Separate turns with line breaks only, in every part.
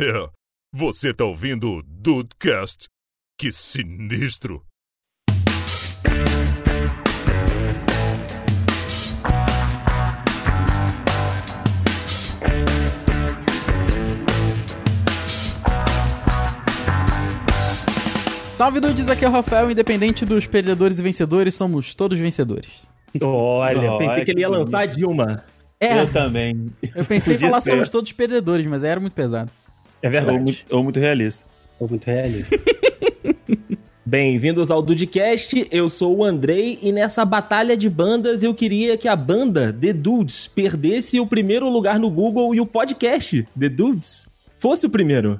É, você tá ouvindo o Dudecast? Que sinistro!
Salve dudes, aqui é o Rafael, independente dos perdedores e vencedores, somos todos vencedores.
Olha,
Olha,
pensei que ele ia lançar a Dilma.
É,
Eu também.
eu pensei em falar
ser.
somos todos perdedores, mas era muito pesado.
É
Ou
verdade.
muito, ou muito realista.
Foi muito realista.
Bem-vindos ao Dudecast, eu sou o Andrei e nessa batalha de bandas eu queria que a banda The Dudes perdesse o primeiro lugar no Google e o podcast The Dudes fosse o primeiro.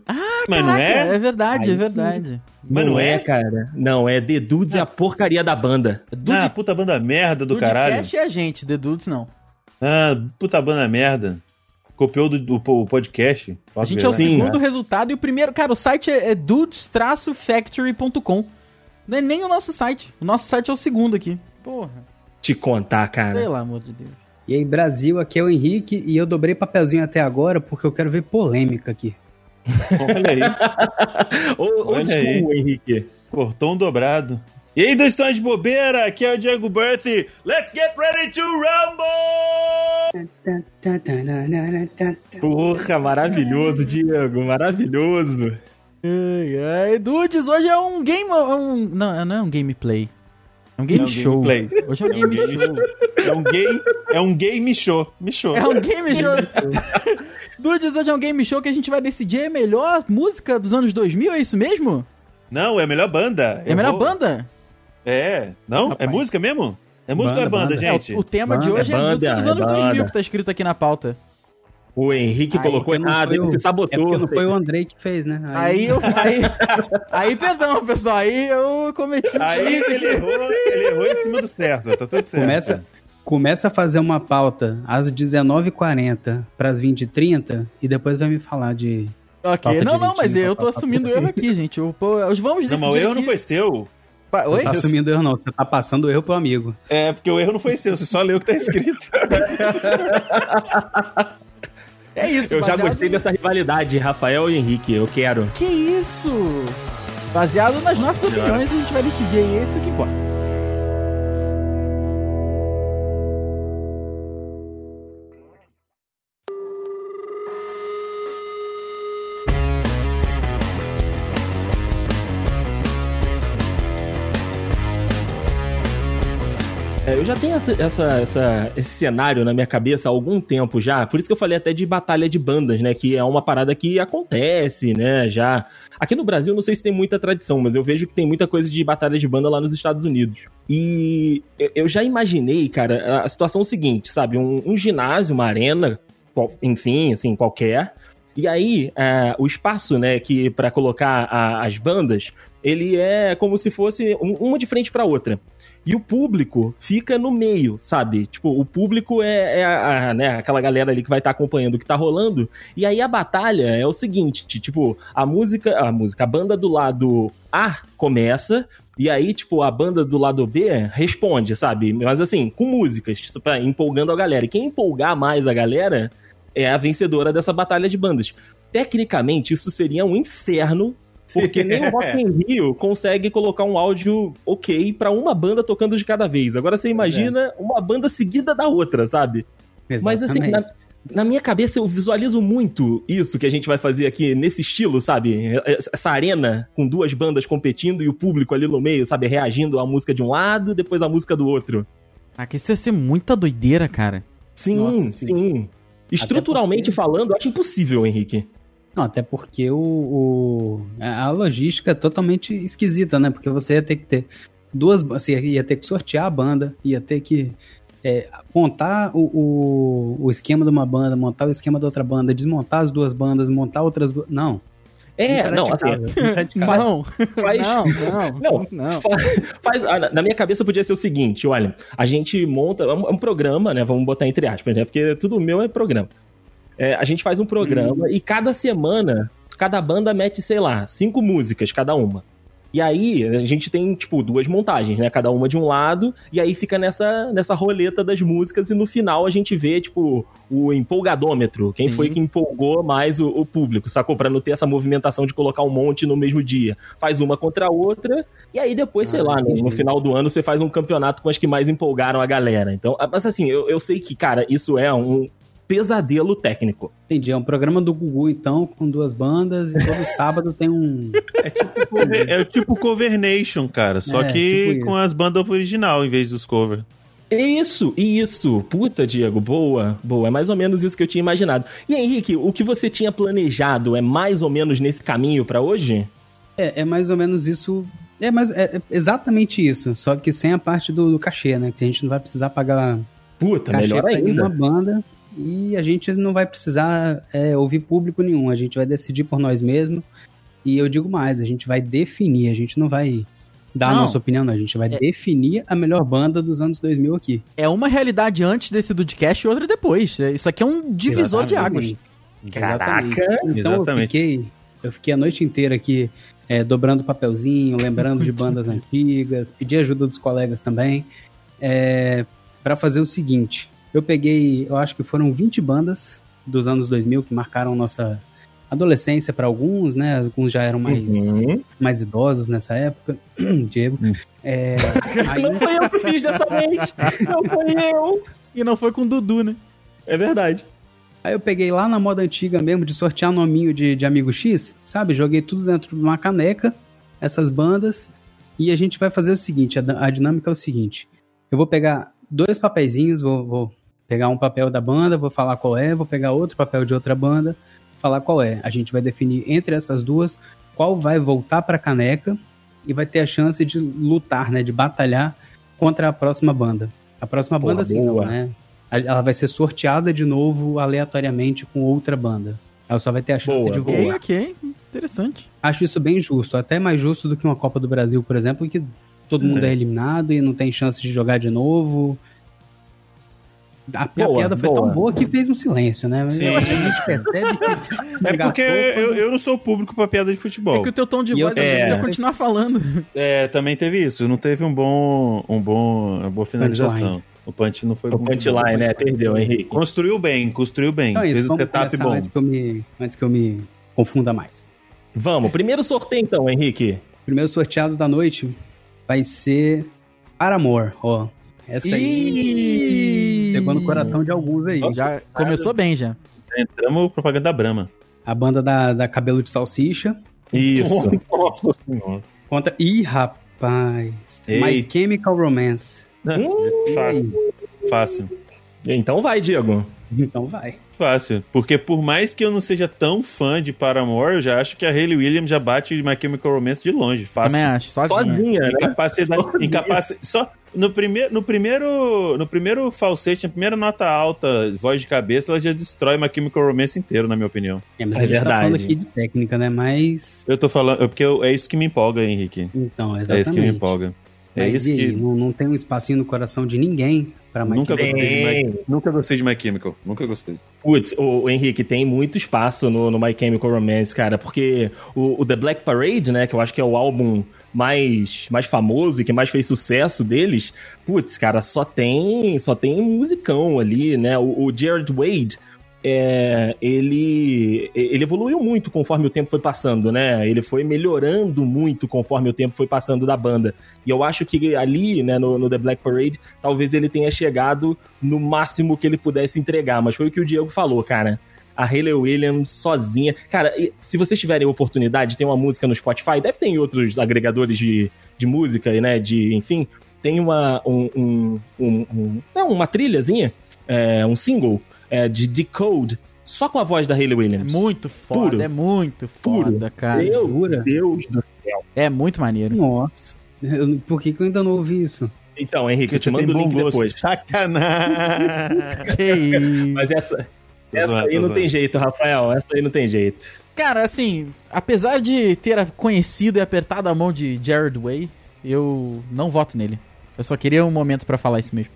Mas não é?
É verdade,
Aí
é
sim.
verdade.
Mas não é?
cara. Não, é The Dudes é a porcaria da banda.
Dude,
Ah, puta banda merda do caralho.
Dudecast é a gente, The Dudes não.
Ah, puta banda merda. Copiou do, do- o podcast.
A gente é o
Sim,
segundo resultado e o primeiro. Cara, o site é, é dudes-factory.com. Não é nem o nosso site. O nosso site é o segundo aqui. Porra,
Te contar, cara.
pelo amor de Deus.
E aí, Brasil, aqui é o Henrique e eu dobrei papelzinho até agora porque eu quero ver polêmica aqui.
Olha aí. Olha aí.
Henrique.
Cortou um dobrado. E aí, dois tons de bobeira, aqui é o Diego Berthi. Let's get ready to rumble!
Porra, maravilhoso, Diego, maravilhoso.
Ai, ai, Dudes, hoje é um game. é Um, não, não é um gameplay. É um game
É um
show.
gameplay.
Hoje é um
É um
game
game
show.
É um game, é um game show. Me show.
É um game show. Dudes, hoje é um game show que a gente vai decidir a melhor música dos anos 2000, é isso mesmo?
Não, é a melhor banda.
É a melhor
vou-
banda?
É. Não?
Rapaz.
É música mesmo? É música ou é
Banda,
banda,
banda.
É,
gente?
o, o tema de
Banda,
hoje é,
é
música
banda,
dos
é
anos 2000
banda.
que tá escrito aqui na pauta.
O Henrique
Aí,
colocou
não
errado, ele se
É
sabotou.
porque não foi o Andrei que fez, né?
Aí eu. Aí, aí perdão, pessoal. Aí eu cometi um
Aí ele errou, ele errou em cima do certo. Tá tudo certo.
Começa, começa a fazer uma pauta às 19h40 para as 20h30 e depois vai me falar de.
Ok,
Falta
não,
de
não, mas eu tô assumindo
por
erro
aí.
aqui, gente. Eu, pô, os vamos
Não,
decidir
mas o erro não
aqui-
foi seu.
Pa- Oi?
Não tá assumindo erro, não. Você tá passando o erro pro amigo.
É, porque o erro não foi seu, você só leu o que tá escrito.
É isso,
Eu já gostei dessa rivalidade, Rafael e Henrique, eu quero.
Que isso? Baseado nas nossas
Senhora.
opiniões, a gente vai decidir aí, é isso que importa.
Eu já tenho essa, essa- essa- esse cenário na minha cabeça há algum tempo já, por isso que eu falei até de batalha de bandas, né? Que é uma parada que acontece, né? Já. Aqui no Brasil, não sei se tem muita tradição, mas eu vejo que tem muita coisa de batalha de banda lá nos Estados Unidos. E eu- já imaginei, cara, a situação seguinte, sabe? Um, um ginásio, uma arena, enfim, assim, qualquer. E aí, é, o espaço, né, que para colocar a- as bandas, ele é como se fosse um- uma de frente para outra. E o público fica no meio, sabe? Tipo, o público é, é a- a, né, aquela galera ali que vai estar acompanhando o que tá rolando. E aí a batalha é o seguinte, tipo, a música, a música, a banda do lado A começa e aí, tipo, a banda do lado B responde, sabe? Mas assim, com músicas, tipo, empolgando a galera. E quem empolgar mais a galera é a vencedora dessa batalha de bandas. Tecnicamente, isso seria um inferno, porque nem o Rock in Rio consegue colocar um áudio ok pra uma banda tocando de cada vez. Agora você imagina uma banda seguida da outra, sabe? Mas assim,
Exatamente.
na, na minha cabeça eu visualizo muito isso que a gente vai fazer aqui nesse estilo, sabe? Essa arena com duas bandas competindo e o público ali no meio, sabe? Reagindo à música de um lado, depois à música do outro.
Ah, que isso ia ser muita doideira, cara.
Sim,
Nossa,
sim.
sim.
Estruturalmente
porque-
falando, eu acho impossível, Henrique.
Não, até porque o, o- a logística é totalmente esquisita, né? Porque você ia ter que ter duas. Você ia ter que sortear a banda, ia ter que é, montar o, o, o esquema de uma banda, montar o esquema da outra banda, desmontar as duas bandas, montar outras. du- Não.
É, não, assim.
Não,
faz,
não, não,
Não,
não.
Fa- faz- ah, na minha cabeça podia ser o seguinte, olha, a gente monta é um, é um programa, né? Vamos botar entre aspas, né? Porque tudo meu é programa. É, a gente faz um programa e cada semana, cada banda mete, sei lá, cinco músicas cada uma. E aí, a gente tem, tipo, duas montagens, né? Cada uma de um lado, e aí fica nessa, nessa roleta das músicas, e no final a gente vê, tipo, o empolgadômetro. Quem foi
Sim.
que empolgou mais o, o público, sacou? Pra não ter essa movimentação de colocar um monte no mesmo dia. Faz uma contra a outra, e aí depois, sei
Ah,
lá, no,
entendi.
no final do ano você faz um campeonato com as que mais empolgaram a galera. Então, mas assim, eu, eu sei que, cara, isso é um pesadelo técnico.
Entendi. É um programa do Gugu, então, com duas bandas, e todo sábado tem um.
É tipo, cover, é tipo Cover Nation, cara. Só
É,
que
tipo
com as bandas original em vez dos covers.
Isso, isso. Puta, Diego, boa, boa. É mais ou menos isso que eu tinha imaginado. E Henrique, o que você tinha planejado é mais ou menos nesse caminho pra hoje?
É, é mais ou menos isso. É, mais, é é exatamente isso. Só que sem a parte do, do cachê, né? Que a gente não vai precisar pagar
Puta,
cachê
melhor ainda.
banda. E a gente não vai precisar é, ouvir público nenhum. A gente vai decidir por nós mesmos. E eu digo mais, a gente vai definir. A gente não vai dar
Não.
a nossa opinião, não. A gente vai
É.
definir a melhor banda dos anos 2000 aqui.
É uma realidade antes desse Dudcast e outra depois. É, Isso aqui é um divisor de águas.
Exatamente.
Caraca!
Exatamente. Então eu
Exatamente.
fiquei, eu fiquei a noite inteira aqui é, dobrando papelzinho, lembrando de bandas antigas, pedi ajuda dos colegas também, é, para fazer o seguinte. Eu peguei, eu acho que foram 20 bandas dos anos 2000 que marcaram nossa adolescência para alguns, né? Alguns já eram mais,
Uhum.
mais idosos nessa época. Diego. É, aí-
Não foi eu que fiz dessa vez. Não foi eu.
E não foi com o Dudu, né?
É verdade.
Aí eu peguei lá na moda antiga mesmo de sortear nominho de, de amigo X, sabe? Joguei tudo dentro de uma caneca, essas bandas, e a gente vai fazer o seguinte: a, a dinâmica é o seguinte: eu vou pegar dois papeizinhos, vou, vou pegar um papel da banda, vou falar qual é, vou pegar outro papel de outra banda, falar qual é. A gente vai definir entre essas duas qual vai voltar pra caneca e vai ter a chance de lutar, né? De batalhar contra a próxima banda. A próxima
Porra,
banda, assim,
boa.
não, né? Ela vai ser sorteada de novo aleatoriamente com outra banda. Ela só vai ter a chance
Boa,
de voar.
Ok, ok. Interessante.
Acho isso bem justo, até mais justo do que uma Copa do Brasil, por exemplo, que todo mundo é eliminado e não tem chance de jogar de novo. A,
Boa,
piada foi
boa.
tão boa que fez um silêncio, né?
Sim.
eu acho que a gente percebe que.
É porque eu,
engatou
eu, não sou público pra piada de futebol.
É que o teu tom de
eu
voz é...
É.
vai continuar falando.
É, também teve isso. Não teve um bom, um bom, uma boa finalização. O punch não foi
O
muito
punchline,
bom.
né? Perdeu, Henrique.
Construiu bem, construiu bem.
Então é
Fez
isso,
o
vamos
setup bom.
antes que, eu me, antes que eu me confunda mais.
Vamos, primeiro sorteio então, Henrique.
Primeiro sorteado da noite vai ser Paramore, ó. Essa aí
Ih!
Pegou no coração de alguns aí.
Já começou bem, já.
Entramos propaganda da Brahma.
A banda da, da Cabelo de Salsicha
Isso.
Nossa senhora.
contra. Ih, rapaz! My
Eita.
Chemical Romance.
Não, Fácil, fácil.
Então vai, Diego.
Então vai.
Fácil. Porque por mais que eu não seja tão fã de Paramore, eu já acho que a Hayley Williams já bate My Chemical Romance de longe. Fácil.
Também acho, sozinha.
Sozinha, né?
Incapacidade. incapaci- Só no primeiro, no primeiro, no primeiro falsete, na primeira nota alta, voz de cabeça, ela já destrói My Chemical Romance inteiro, na minha opinião.
É, mas
É
a gente tá
verdade.
falando aqui de técnica, né? Mas.
Eu tô falando, é porque eu- é isso que me empolga, Henrique.
Então,
É
exatamente.
isso que me empolga. É
Mas
isso
e
que.
Não, não tem um espacinho no coração de ninguém pra My
Nunca
Chemical
gostei, de. My, nunca gostei de My Chemical. Nunca gostei.
Putz, o, o Henrique, tem muito espaço no, no My Chemical Romance, cara, porque o, o The Black Parade, né, que eu acho que é o álbum mais, mais famoso e que mais fez sucesso deles, putz, cara, só tem só tem musicão ali, né? O, o Jared Wade, é, ele, ele evoluiu muito conforme o tempo foi passando, né? Ele foi melhorando muito conforme o tempo foi passando da banda. E eu acho que ali, né, no, no The Black Parade, talvez ele tenha chegado no máximo que ele pudesse entregar. Mas foi o que o Diego falou, cara. A Hayley Williams sozinha. Cara, se vocês tiverem oportunidade, tem uma música no Spotify, deve ter em outros agregadores de, de música, né? De, enfim, tem uma, um, um, um, um- não, uma trilhazinha, é, um single é, de Decode, só com a voz da Hayley
É
Williams.
muito foda,
Puro.
é muito
Puro.
foda, cara.
Meu
Jura?
Deus do céu.
É muito maneiro.
Nossa. Eu- por que, que eu ainda não ouvi isso?
Então, Henrique, eu te mando o link
gosto.
depois.
Sacanagem.
Que isso.
Mas essa, essa aí não tem jeito, Rafael. Essa aí não tem jeito.
Cara, assim, apesar de ter conhecido e apertado a mão de Jared Way, eu não voto nele. Eu só queria um momento pra falar isso mesmo.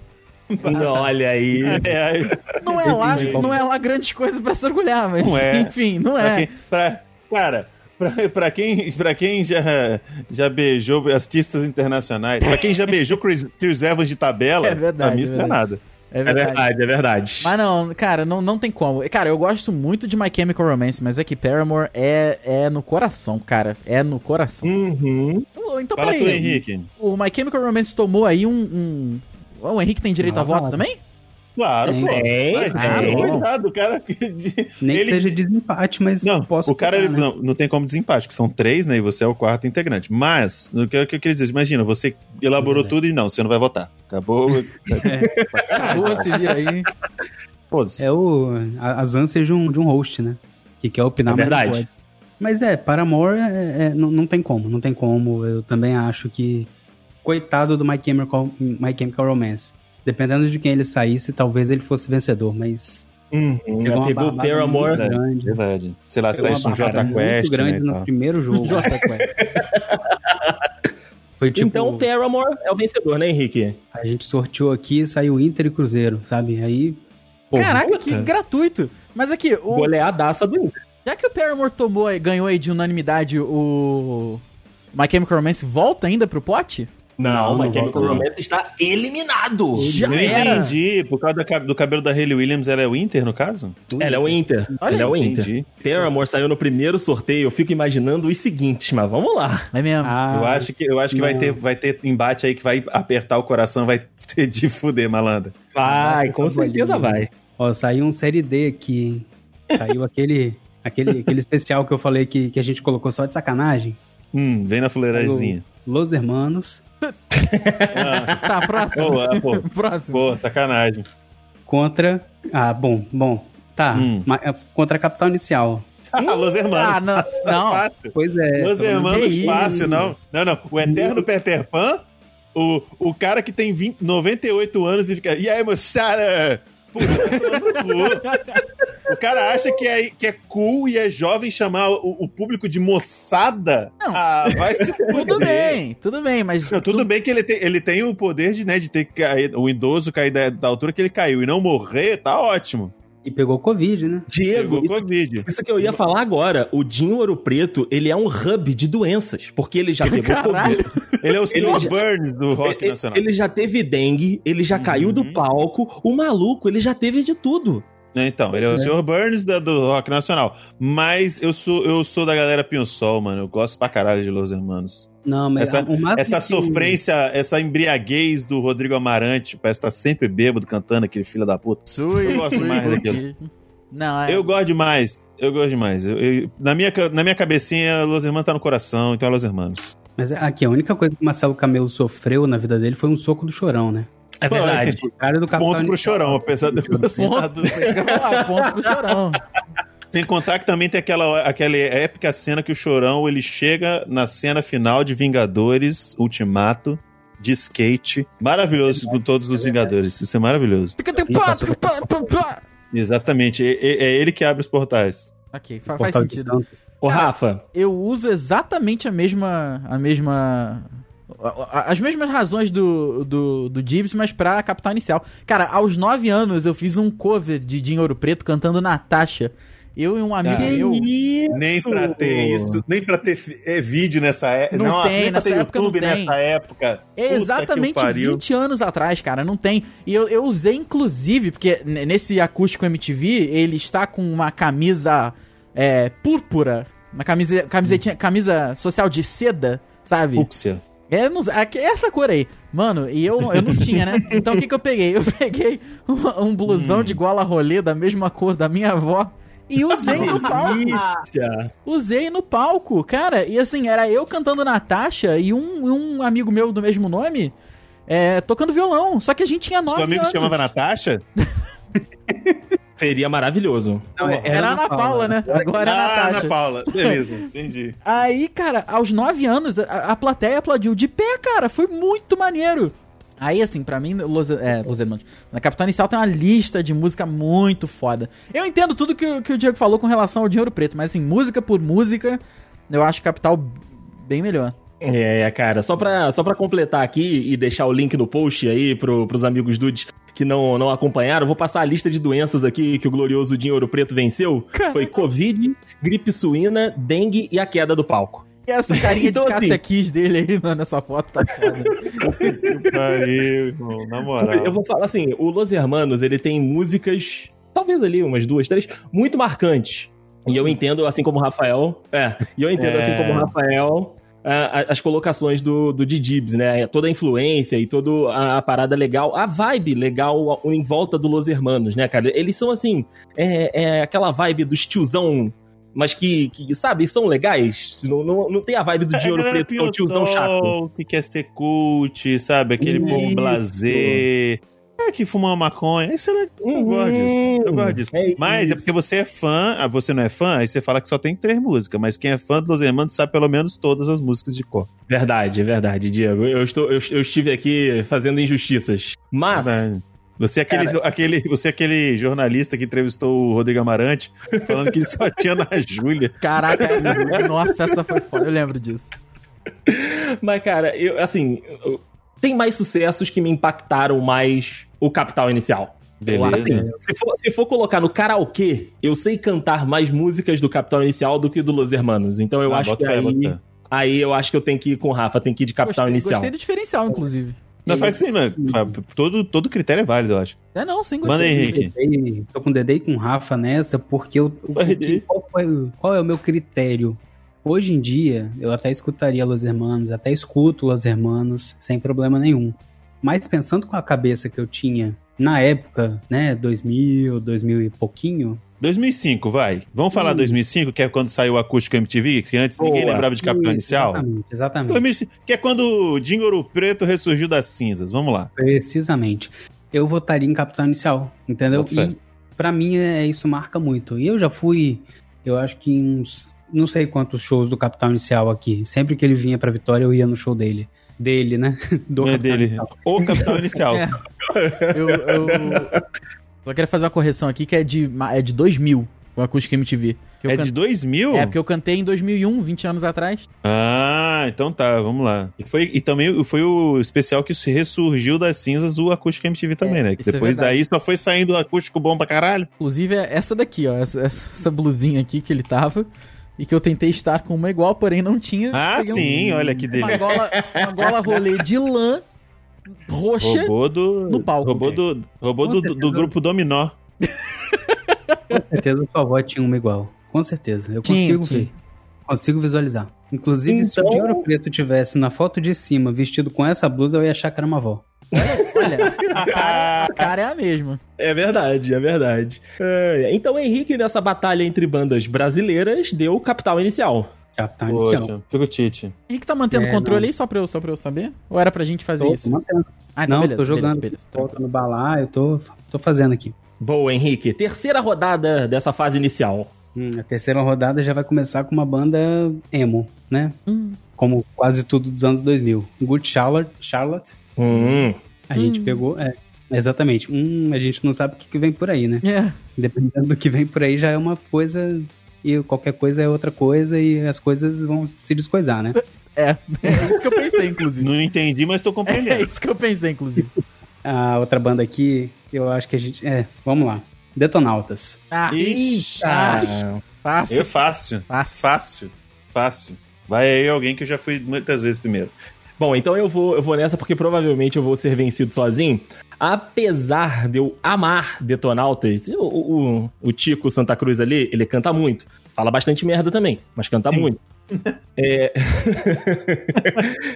Olha aí.
É, aí-
Não é lá, não é lá grandes coisas pra se orgulhar, mas
Não é.
enfim, não
pra
é.
quem- pra- cara, Pra, pra quem, pra quem já, já beijou artistas internacionais, pra quem já beijou Chris, Chris Evans de tabela,
É verdade,
pra mim isso
é
não é
verdade.
nada.
É
É verdade, é verdade.
Mas não, cara, não, não tem como. Cara, eu gosto muito de My Chemical Romance, mas é que Paramore é, é no coração, cara. É no coração.
Uhum.
Ô, Então,
Fala tu,
peraí.
Henrique.
O My Chemical Romance tomou aí um. um... O Henrique tem direito a
Ah,
voto
claro.
também?
Claro,
Tem.
pô.
Tem,
Vai,
tem.
tem. Coitado, o cara. de-
Nem
ele-
que seja desempate, mas
Não,
posso
o cara
pegar,
ele,
né?
não, não tem como desempate, porque são três, né? E você é o quarto integrante. Mas, o que, o que eu queria dizer, imagina, você elaborou
É.
tudo e não, você não vai votar. Acabou.
Acabou, se vira aí.
Foda-se.
É o, a- as ânsias de um, de um host, né? Que quer opinar,
É verdade.
Mas é, Paramore é, é- não, não tem como, não tem como. Eu também acho que. Coitado do My Chemical, My Chemical Romance. Dependendo de quem ele saísse, talvez ele fosse vencedor, mas.
Uhum.
pegou
Pegou o Paramore.
muito grande.
Verdade. Sei lá, saísse um
uma barbada
J Quest.
muito grande
né,
no
tal.
primeiro jogo.
Jota Quest.
Foi tipo.
então o Paramore é o vencedor, né, Henrique?
A gente sorteou aqui e saiu Inter e Cruzeiro, sabe? Aí.
Porra,
Caraca,
puta.
que gratuito. Mas aqui, o,
Goleadaça do Inter.
já que o Paramore tomou, e ganhou aí de unanimidade o My Chemical Romance, volta ainda pro pote?
Não,
Não,
My Chemical. Romance está eliminado.
Já
Eu
era.
entendi, por causa do cabelo da Hayley Williams, ela é o Inter, no caso?
Ela é o Inter.
Olha
Ela é o Inter.
Entendi.
Paramore saiu no primeiro sorteio. Eu fico imaginando os seguintes, mas vamos lá.
É mesmo.
Ah,
eu acho que, eu acho que vai,
não.
ter, vai ter embate aí que vai apertar o coração, vai ser de fuder, malandro.
Vai, com
Nossa,
certeza vai.
Ó, saiu um série D aqui, hein? Saiu aquele, aquele, aquele especial que eu falei que, que a gente colocou só de sacanagem.
Hum, vem na fuleirazinha.
Los Hermanos
Ah,
Tá, próximo.
boa, pô.
próximo.
Pô, sacanagem.
contra. Ah, bom, bom. Tá.
Hum.
é, Contra a capital inicial.
Ah, Los Hermanos.
Ah, não,
fácil,
não.
fácil.
Pois é.
Los
menos-
Hermanos fácil, não. Não, não. O Eterno Peter Pan, o, o cara que tem 20, 98 anos e fica. E aí, moçada? O cara acha que é, que é cool e é jovem chamar o, o público de moçada?
Não.
Ah, vai se fuder.
Tudo bem, tudo bem, mas.
Não, tudo
tu-
bem que ele tem, ele tem o poder de, né, de ter caído, o idoso cair da, da altura que ele caiu e não morrer, tá ótimo.
E pegou Covid, né?
Diego,
Pegou
isso,
Covid.
isso que eu ia falar agora. O Dinho Ouro Preto, ele é um hub de doenças. Porque ele já pegou
Caralho.
Covid.
Ele é o Steve
já-
Burns do rock
Ele,
nacional.
ele já teve dengue, ele já caiu do
Uhum.
palco. O maluco, ele já teve de tudo.
Então, ele é o Sr. Burns da- do rock nacional. Mas eu sou, eu sou da galera Pinhol, mano. Eu gosto pra caralho de Los Hermanos.
Não, mas
Essa-
o máximo
Essa
que-
sofrência, essa embriaguez do Rodrigo Amarante, parece estar sempre bêbado cantando aquele filho da puta.
Sui,
Eu gosto mais daquilo.
Não, é.
Eu gosto demais. Eu gosto demais. Eu- eu- na, minha, na minha cabecinha, Los Hermanos tá no coração, então é Los Hermanos.
Mas aqui, a única coisa que o Marcelo Camelo sofreu na vida dele foi um soco do chorão, né?
É
Pô,
verdade.
O cara do
Ponto pro chorão, apesar de eu gostar do...
Ponto, pro chorão.
Sem contar que também tem aquela, aquela épica cena que o Chorão ele chega na cena final de Vingadores Ultimato de skate. Maravilhoso com todos os Vingadores. Isso é maravilhoso. Exatamente. É, é- é ele que abre os portais.
Ok, fa- faz
Portal
sentido.
Ô, Rafa,
Eu uso exatamente a mesma. A mesma. As mesmas razões do, do, do Gibbs, mas pra capital inicial. Cara, aos 9 anos eu fiz um cover de Dinho Ouro Preto cantando Natasha. Eu e um amigo
Ah,
meu.
Nem pra ter isso, nem pra ter é, vídeo nessa época.
Não
Nossa,
tem,
nem pra
nessa
ter
época
YouTube
não tem.
nessa época.
É
que
exatamente
o pariu.
20 anos atrás, cara, não tem. E eu, eu usei, inclusive, porque nesse acústico MTV, ele está com uma camisa é, púrpura, uma camisa, camisetinha, camisa social de seda, sabe?
Fúcsia.
É, não, aqui- essa cor aí. Mano, e eu, eu não tinha, né? Então o que que eu peguei? Eu peguei um, um blusão
Hum.
de gola rolê da mesma cor da minha avó e usei no palco. Usei no palco, cara. E assim, era eu cantando Natasha e um, um amigo meu do mesmo nome é, tocando violão. Só que a gente tinha nove
Seu amigo
anos.
chamava Natasha?
Seria maravilhoso.
Não, é-
Era a Ana Paula, né? Agora é
ah,
Natasha.
Ana Paula. Beleza, entendi.
Aí, cara, aos nove anos, a, a plateia aplaudiu de pé, cara. Foi muito maneiro. Aí, assim, pra mim, Los, é, Los Hermanos, na Capital Inicial tem uma lista de música muito foda. Eu entendo tudo que, o- que o Diego falou com relação ao Dinheiro Preto, mas assim, música por música, eu acho Capital bem melhor.
É, cara, só pra, só pra completar aqui e deixar o link no post aí pro, pros amigos dudes que não, não acompanharam, vou passar a lista de doenças aqui que o glorioso Dinho Ouro Preto venceu. Foi Covid, gripe suína, dengue e a queda do palco.
E essa carinha
Então,
de
assim-
Cássia Kiss dele aí na- nessa foto tá foda.
Que pariu, irmão. Na moral.
Eu vou falar assim, o Los Hermanos, ele tem músicas, talvez ali umas duas, três, muito marcantes. E eu entendo, assim como o Rafael, é, e eu entendo,
É.
assim como o Rafael, a- as colocações do, do Didibs, né? Toda a influência e toda a, a parada legal, a vibe legal em volta do Los Hermanos, né, cara? Eles são, assim, é, é aquela vibe dos tiozão, mas que, que, sabe, são legais. Não, não, não tem a vibe do Dinheiro
galera
Preto, que é o tiozão chato.
Que quer ser cult, sabe? Aquele povo
Isso.
blazer. É que fuma uma maconha. Isso é legal. Eu gosto disso. Eu gosto disso.
É
Mas é porque você é fã, ah, você não é fã, aí você fala que só tem três músicas, mas quem é fã dos Hermanos sabe pelo menos todas as músicas de cor.
Verdade, é verdade, Diego. Eu, estou, eu, eu estive aqui fazendo injustiças. Mas.
Verdade. Você é, aquele, aquele, você é aquele jornalista que entrevistou o Rodrigo Amarante, falando que ele só tinha na Júlia.
Caraca, essa, nossa, essa foi foda. Eu lembro disso.
Mas, cara, eu, assim. eu- tem mais sucessos que me impactaram mais o capital inicial.
Beleza.
Assim, se for, se for colocar no karaokê, eu sei cantar mais músicas do Capital Inicial do que do Los Hermanos. Então eu
Ah,
acho que aí, aí eu acho que eu tenho que ir com o Rafa, tem que ir de Capital
Gostei,
Inicial.
gostei do diferencial, inclusive.
Não faz assim, mano. Todo, todo critério é válido, eu acho.
É, não, sim, gostei.
Manda aí, Henrique.
Dedei- Tô com o Dedei e com o Rafa nessa, porque eu, o- o que- qual, foi- qual é o meu critério? Hoje em dia, eu até escutaria Los Hermanos, até escuto Los Hermanos, sem problema nenhum. Mas pensando com a cabeça que eu tinha na época, né, 2000, 2000 e pouquinho,
2005, vai. Vamos falar
Hum.
2005, que é quando saiu o acústico MTV, que antes ninguém
Boa.
lembrava de Capital Inicial.
Exatamente, exatamente.
2005, que é quando o Ouro Preto ressurgiu das cinzas. Vamos lá.
Precisamente. Eu votaria em Capital Inicial, entendeu?
Fé.
E pra mim é, isso marca muito. E eu já fui, eu acho que em uns, não sei quantos shows do Capital Inicial aqui. Sempre que ele vinha pra Vitória, eu ia no show dele. Dele, né? Do
é
Capital
dele.
Inicial.
O Capital Inicial.
É. Eu, eu só queria fazer uma correção aqui que é de, é de 2000, o Acústico MTV. Que eu
É
can-
de 2000?
É, porque eu cantei em 2001, 20 anos atrás.
Ah, então tá, vamos lá. E, foi, e também foi o especial que ressurgiu das cinzas o acústico MTV também,
É,
né? Que
é
depois
verdade.
daí só foi saindo o acústico bom pra caralho.
Inclusive, é essa daqui, ó. Essa, essa blusinha aqui que ele tava. E que eu tentei estar com uma igual, porém não tinha.
Ah,
Peguei um-
sim, olha que
Uma
delícia.
gola, uma gola rolê de lã roxa.
Robô do.
no palco.
Robô do, robô do, do, grupo Dominó.
Com certeza sua avó tinha uma igual. Com certeza. Eu
Tinha,
consigo
tinha.
ver. Consigo visualizar. Inclusive, se o
Então-
Dinheiro Preto tivesse na foto de cima vestido com essa blusa, eu ia achar que era uma avó.
Olha, a cara, a cara é a mesma.
É verdade, é verdade. É, então, Henrique, nessa batalha entre bandas brasileiras, deu o capital inicial.
Capital Inicial.
Poxa, fica o Tite.
Henrique tá mantendo o
É,
controle
não.
aí só pra, eu, só pra eu saber? Ou era pra gente fazer
Tô,
isso?
tô mantendo.
Ah, então
Não,
beleza,
tô jogando.
beleza, beleza.
Volta no balaio, eu tô, tô fazendo aqui.
Boa, Henrique. Terceira rodada dessa fase inicial.
Hum, a terceira rodada já vai começar com uma banda emo, né?
Hum.
Como quase tudo dos anos 2000. Good Charlotte, Charlotte
Hum.
a gente
Hum.
pegou, é, exatamente. Hum, a gente não sabe o que, que vem por aí, né?
É,
Dependendo do que vem por aí já é uma coisa e qualquer coisa é outra coisa e as coisas vão se descoisar, né?
é, é isso que eu pensei, inclusive.
Não entendi, mas tô
É
compreendendo.
isso que eu pensei, inclusive.
A outra banda aqui, eu acho que a gente, é, vamos lá. Detonautas.
Ah,
Ixi.
ah, fácil.
É fácil.
Fácil.
Fácil. Fácil. Vai aí alguém que eu já fui muitas vezes primeiro.
Bom, então eu vou, eu vou nessa porque provavelmente eu vou ser vencido sozinho. Apesar de eu amar Detonautas, o, o, o Tico Santa Cruz ali, ele canta muito. Fala bastante merda também, mas canta
Sim.
muito. É,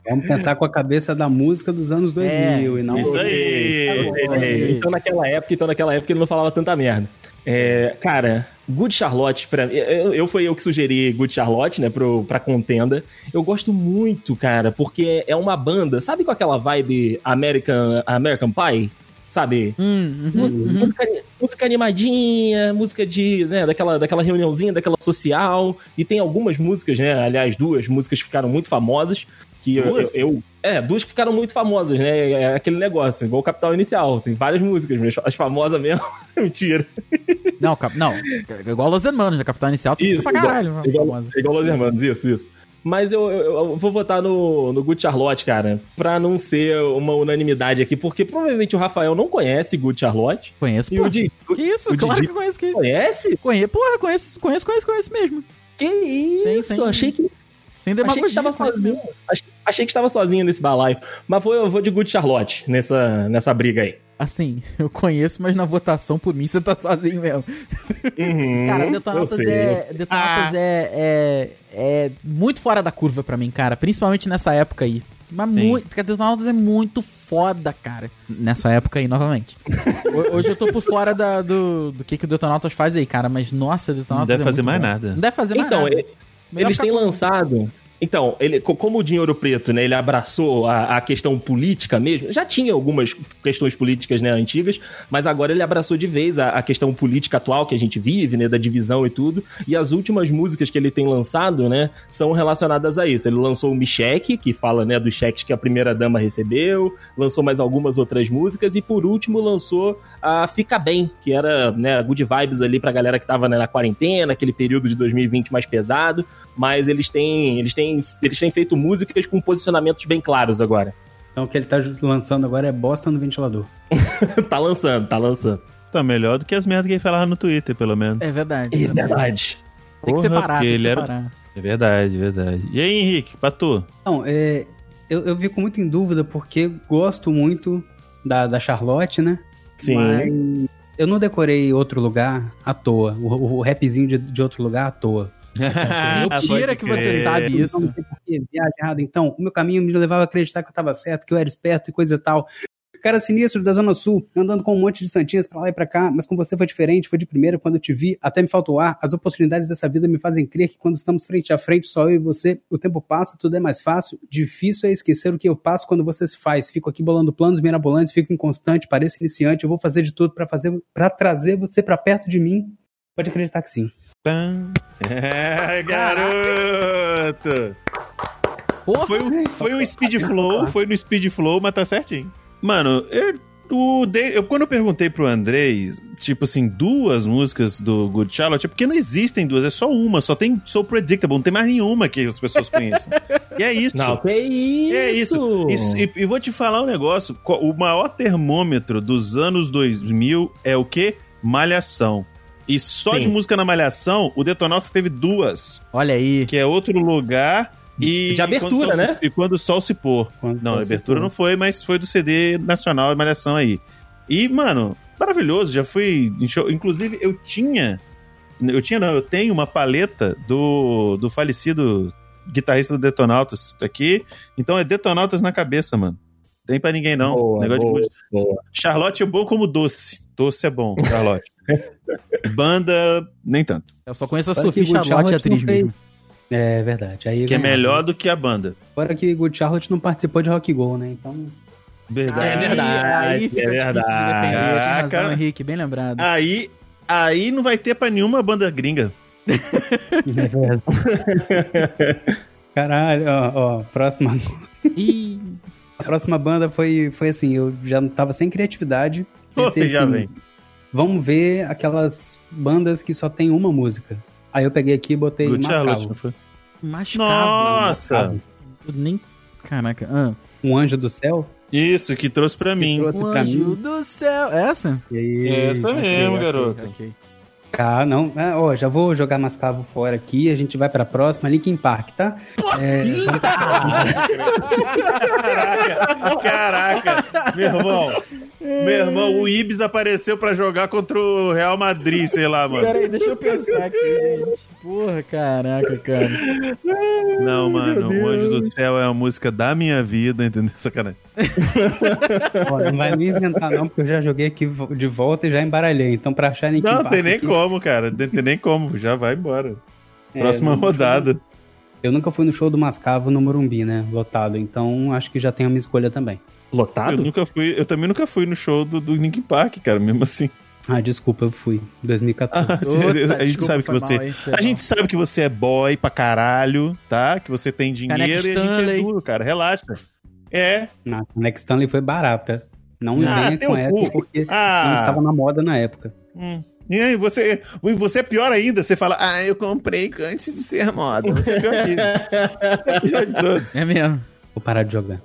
Vamos pensar com a cabeça da música dos anos 2000
É,
e não
Isso aí.
Aí.
então naquela época, então naquela época ele não falava tanta merda. É, cara, Good Charlotte, pra, eu, eu fui eu que sugeri Good Charlotte, né, pro, pra contenda. Eu gosto muito, cara, porque é uma banda, sabe com aquela vibe American, American Pie? Sabe?
Hum, uhum, uhum.
Música, música animadinha, música de, né, daquela, daquela reuniãozinha, daquela social. E tem algumas músicas, né? Aliás, duas músicas ficaram muito famosas. Que eu,
Duas?
eu- é, duas que ficaram muito famosas, né? É aquele negócio, igual o Capital Inicial. Tem várias músicas, mas as famosas mesmo, mentira.
Não, cap... não, igual Los Hermanos, né? Capital Inicial tem
Isso,
pra caralho.
Igual,
famosa.
igual Los Hermanos, isso, isso. Mas eu, eu- eu vou votar no, no Good Charlotte, cara, pra não ser uma unanimidade aqui, porque provavelmente o Rafael não conhece Good Charlotte.
Conheço, pô.
o Didi
Que isso?
o
claro
Didi
que conheço, que isso.
conhece?
Conheço, porra, conheço, conheço, conheço, conheço mesmo.
Que isso?
Sim, sim.
Achei que
Sem
Achei que
demagogia. conheço
sozinho.
mesmo.
Achei, achei que estava sozinho nesse balaio. Mas vou, eu vou de Good Charlotte nessa, nessa briga aí.
Assim, eu conheço, mas na votação, por mim, você tá sozinho mesmo.
Uhum,
Cara, Detonautas, é, Detonautas é, é, é muito fora da curva pra mim, cara. Principalmente nessa época aí. Mas
Sim.
muito. Porque Detonautas é muito foda, cara. Nessa época aí, novamente. Ho- Hoje eu tô por fora da- do, do que, que o Detonautas faz aí, cara. Mas nossa, Detonautas
Não deve
é
fazer
muito
mais
bom.
nada.
Não deve fazer mais
Então,
nada.
ele-
Melhor
eles têm lançado. Então, ele, co- como o Dinheiro Preto, né, ele abraçou a, a questão política mesmo. Já tinha algumas questões políticas, né, antigas, mas agora ele abraçou de vez a, a questão política atual que a gente vive, né, da divisão e tudo. E as últimas músicas que ele tem lançado, né, são relacionadas a isso. Ele lançou o Me Cheque, que fala, né, dos cheques que a primeira dama recebeu, lançou mais algumas outras músicas e por último lançou a Fica Bem, que era, né, good vibes ali pra galera que tava né, na quarentena, aquele período de 2020 mais pesado mas eles têm, eles têm, eles têm feito músicas com posicionamentos bem claros agora.
Então o que ele tá lançando agora é bosta no ventilador.
tá lançando, tá lançando.
Tá melhor do que as merdas que ele falava no Twitter, pelo menos.
É verdade.
É verdade.
Tem que separar, tem que
ele era-
separar.
É verdade, verdade. E aí, Henrique, pra tu?
Não, é, eu, eu fico muito em dúvida porque gosto muito da, da Charlotte, né?
Sim.
Mas eu não decorei outro lugar à toa. O, o rapzinho de, de outro lugar à toa.
Mentira que você sabe
Então,
isso.
não sei por que, viagem errada. Então, o meu caminho me levava a acreditar que eu tava certo, que eu era esperto e coisa e tal. Cara sinistro da Zona Sul, andando com um monte de santinhas pra lá e pra cá, mas com você foi diferente, foi de primeira quando eu te vi, até me faltou ar. As oportunidades dessa vida me fazem crer que quando estamos frente a frente, só eu e você, o tempo passa, tudo é mais fácil. Difícil é esquecer o que eu passo quando você se faz. Fico aqui bolando planos mirabolantes, fico inconstante, pareço iniciante, eu vou fazer de tudo pra fazer para trazer você pra perto de mim. Pode acreditar que sim.
Tan. É, garoto!
Porra,
Foi, um- foi um speed flow, foi no speed flow, mas tá certinho. Mano, eu, o de- eu- quando eu perguntei pro Andrei, tipo assim, duas músicas do Good Charlotte, é porque não existem duas, é só uma, só tem So Predictable, não tem mais nenhuma que as pessoas conheçam. e é isso.
Não, que isso?
É isso. Isso, e, e vou te falar um negócio: o maior termômetro dos anos 2000 é o quê? Malhação. E só
Sim.
de música na Malhação, o Detonautas teve duas,
olha aí.
que é outro lugar e.
De abertura, né?
se- e quando o sol se pôr.
Quando
Não, a abertura não foi, mas foi do CD nacional de Malhação aí. E, mano, maravilhoso. Já fui. Inclusive, eu tinha. Eu tinha, não, eu tenho uma paleta do, do falecido guitarrista do Detonautas aqui. Então é Detonautas na cabeça, mano. Tem pra ninguém, não.
Boa,
Negócio de
boa,
música.
boa.
Charlotte é bom como doce. Doce é bom, Charlotte. Banda, nem tanto.
Eu só conheço a
Fora
Sophie Charlotte,
Charlotte
atriz
fez-
mesmo.
É verdade. Aí
Que é melhor do que a banda.
Fora que Good Charlotte não participou de Rock Go, né? Então.
Verdade.
é verdade,
Aí fica
é
difícil de defender. Tem razão,
Caraca.
Henrique, bem lembrado.
Aí, aí não vai ter pra nenhuma banda gringa.
É verdade. Caralho, ó, ó, próxima.
Ih,
A próxima banda foi, foi assim, eu já não tava sem criatividade. Pensei
já
assim,
vem.
vamos ver aquelas bandas que só tem uma música. Aí eu peguei aqui e botei
Good
Mascavo.
foi?
mascavo.
Nossa!
Mascavo.
Eu Nem... Caraca. Ah.
Um anjo do céu.
Isso, que trouxe pra mim.
trouxe
O
pra
anjo
mim.
do céu. Essa?
E aí,
Essa mesmo,
Ok,
garoto.
ok, ok.
Tá, não. Ah, ó, já vou jogar Mascavo fora aqui. A gente vai pra próxima, Linkin Park, tá? É,
Caraca, caraca, meu irmão. Meu irmão, o Ibis apareceu pra jogar contra o Real Madrid, sei lá, mano.
Pera aí, deixa eu pensar aqui, gente. Porra, caraca, cara.
Não, mano, o Anjo do Céu é a música da minha vida, entendeu? Sacanagem.
ó, não vai me inventar, não, porque eu já joguei aqui de volta e já embaralhei. Então, pra achar Linkin
Não, tem nem
aqui-
como, cara. Não tem nem como. Já vai embora.
É,
Próxima
não-
rodada.
Eu nunca fui no show do Mascavo no Morumbi, né? Lotado. Então, acho que já tem a minha escolha também.
Eu
Lotado?
nunca fui, eu também nunca fui no show do, do Linkin Park, cara, mesmo assim.
Ah, desculpa, eu fui. 2014.
Outra,
a gente
desculpa,
sabe que você.
mal, hein, foi
A gente sabe que você é boy pra caralho, tá? Que você tem dinheiro
Caneca
e a gente é duro, cara. Relaxa. É.
Na Next Stanley foi barata. Não
Ah,
venha com essa, porque não
Ah.
estava na moda na época.
Hum. E aí você, e você é pior ainda, você fala, ah, eu comprei antes de ser moda. Você é pior que isso. Você é pior de todos.
É mesmo.
Vou parar de jogar.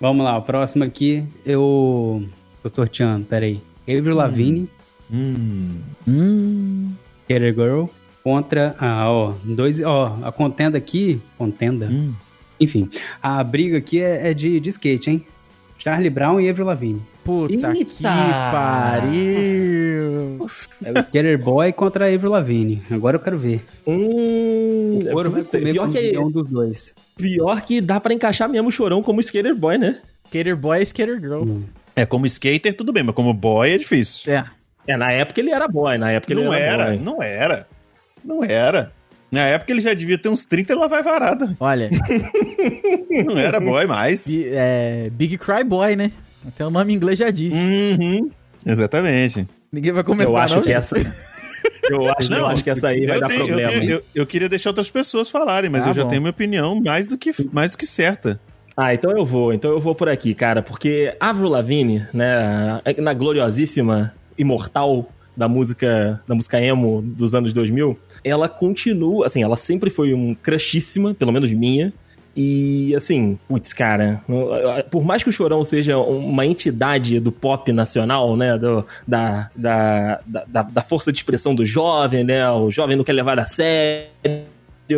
Vamos lá, o próximo aqui eu tô sorteando, peraí. Avril Lavigne,
Hum.
Hum.
Girl, contra, ah, ó, dois, ó, a contenda aqui, contenda,
Hum.
enfim, a briga aqui é, é de, de skate, hein? Charlie Brown e Avril Lavigne.
Puta
Eita.
que pariu.
É o Skater Boy contra a Avril Lavigne. Agora eu quero ver.
Hum,
O couro vai
puta,
comer
pior,
com
que,
um dos dois.
pior que dá pra encaixar mesmo o chorão como skater boy, né?
Skater boy e skater girl.
É, como skater, tudo bem, mas como boy é difícil.
É.
É, na época ele era boy, na época ele
Não
era,
era,
boy.
não era. Não era. Na época ele já devia ter uns 30 e lá vai varada.
Olha,
Não era boy mais.
bi- é, Big Cry Boy, né? Até o nome em inglês já diz.
Uhum. Exatamente.
Ninguém vai começar,
Eu acho
não,
que
gente?
essa. Eu acho, eu acho que essa aí vai
eu
dar
tenho- eu
problema.
tenho- Eu, eu queria deixar outras pessoas falarem, mas
Ah,
eu já
bom.
tenho minha opinião mais do que, mais do que certa.
Ah, então eu vou, então eu vou por aqui, cara, porque Avril Lavigne, né, na gloriosíssima, imortal da música, da música emo dos anos 2000, ela continua, assim, ela sempre foi um crushíssima, pelo menos minha, e assim, putz, cara, por mais que o Chorão seja uma entidade do pop nacional, né, do, da, da, da, da força de expressão do jovem, né, o jovem não quer levar a sério,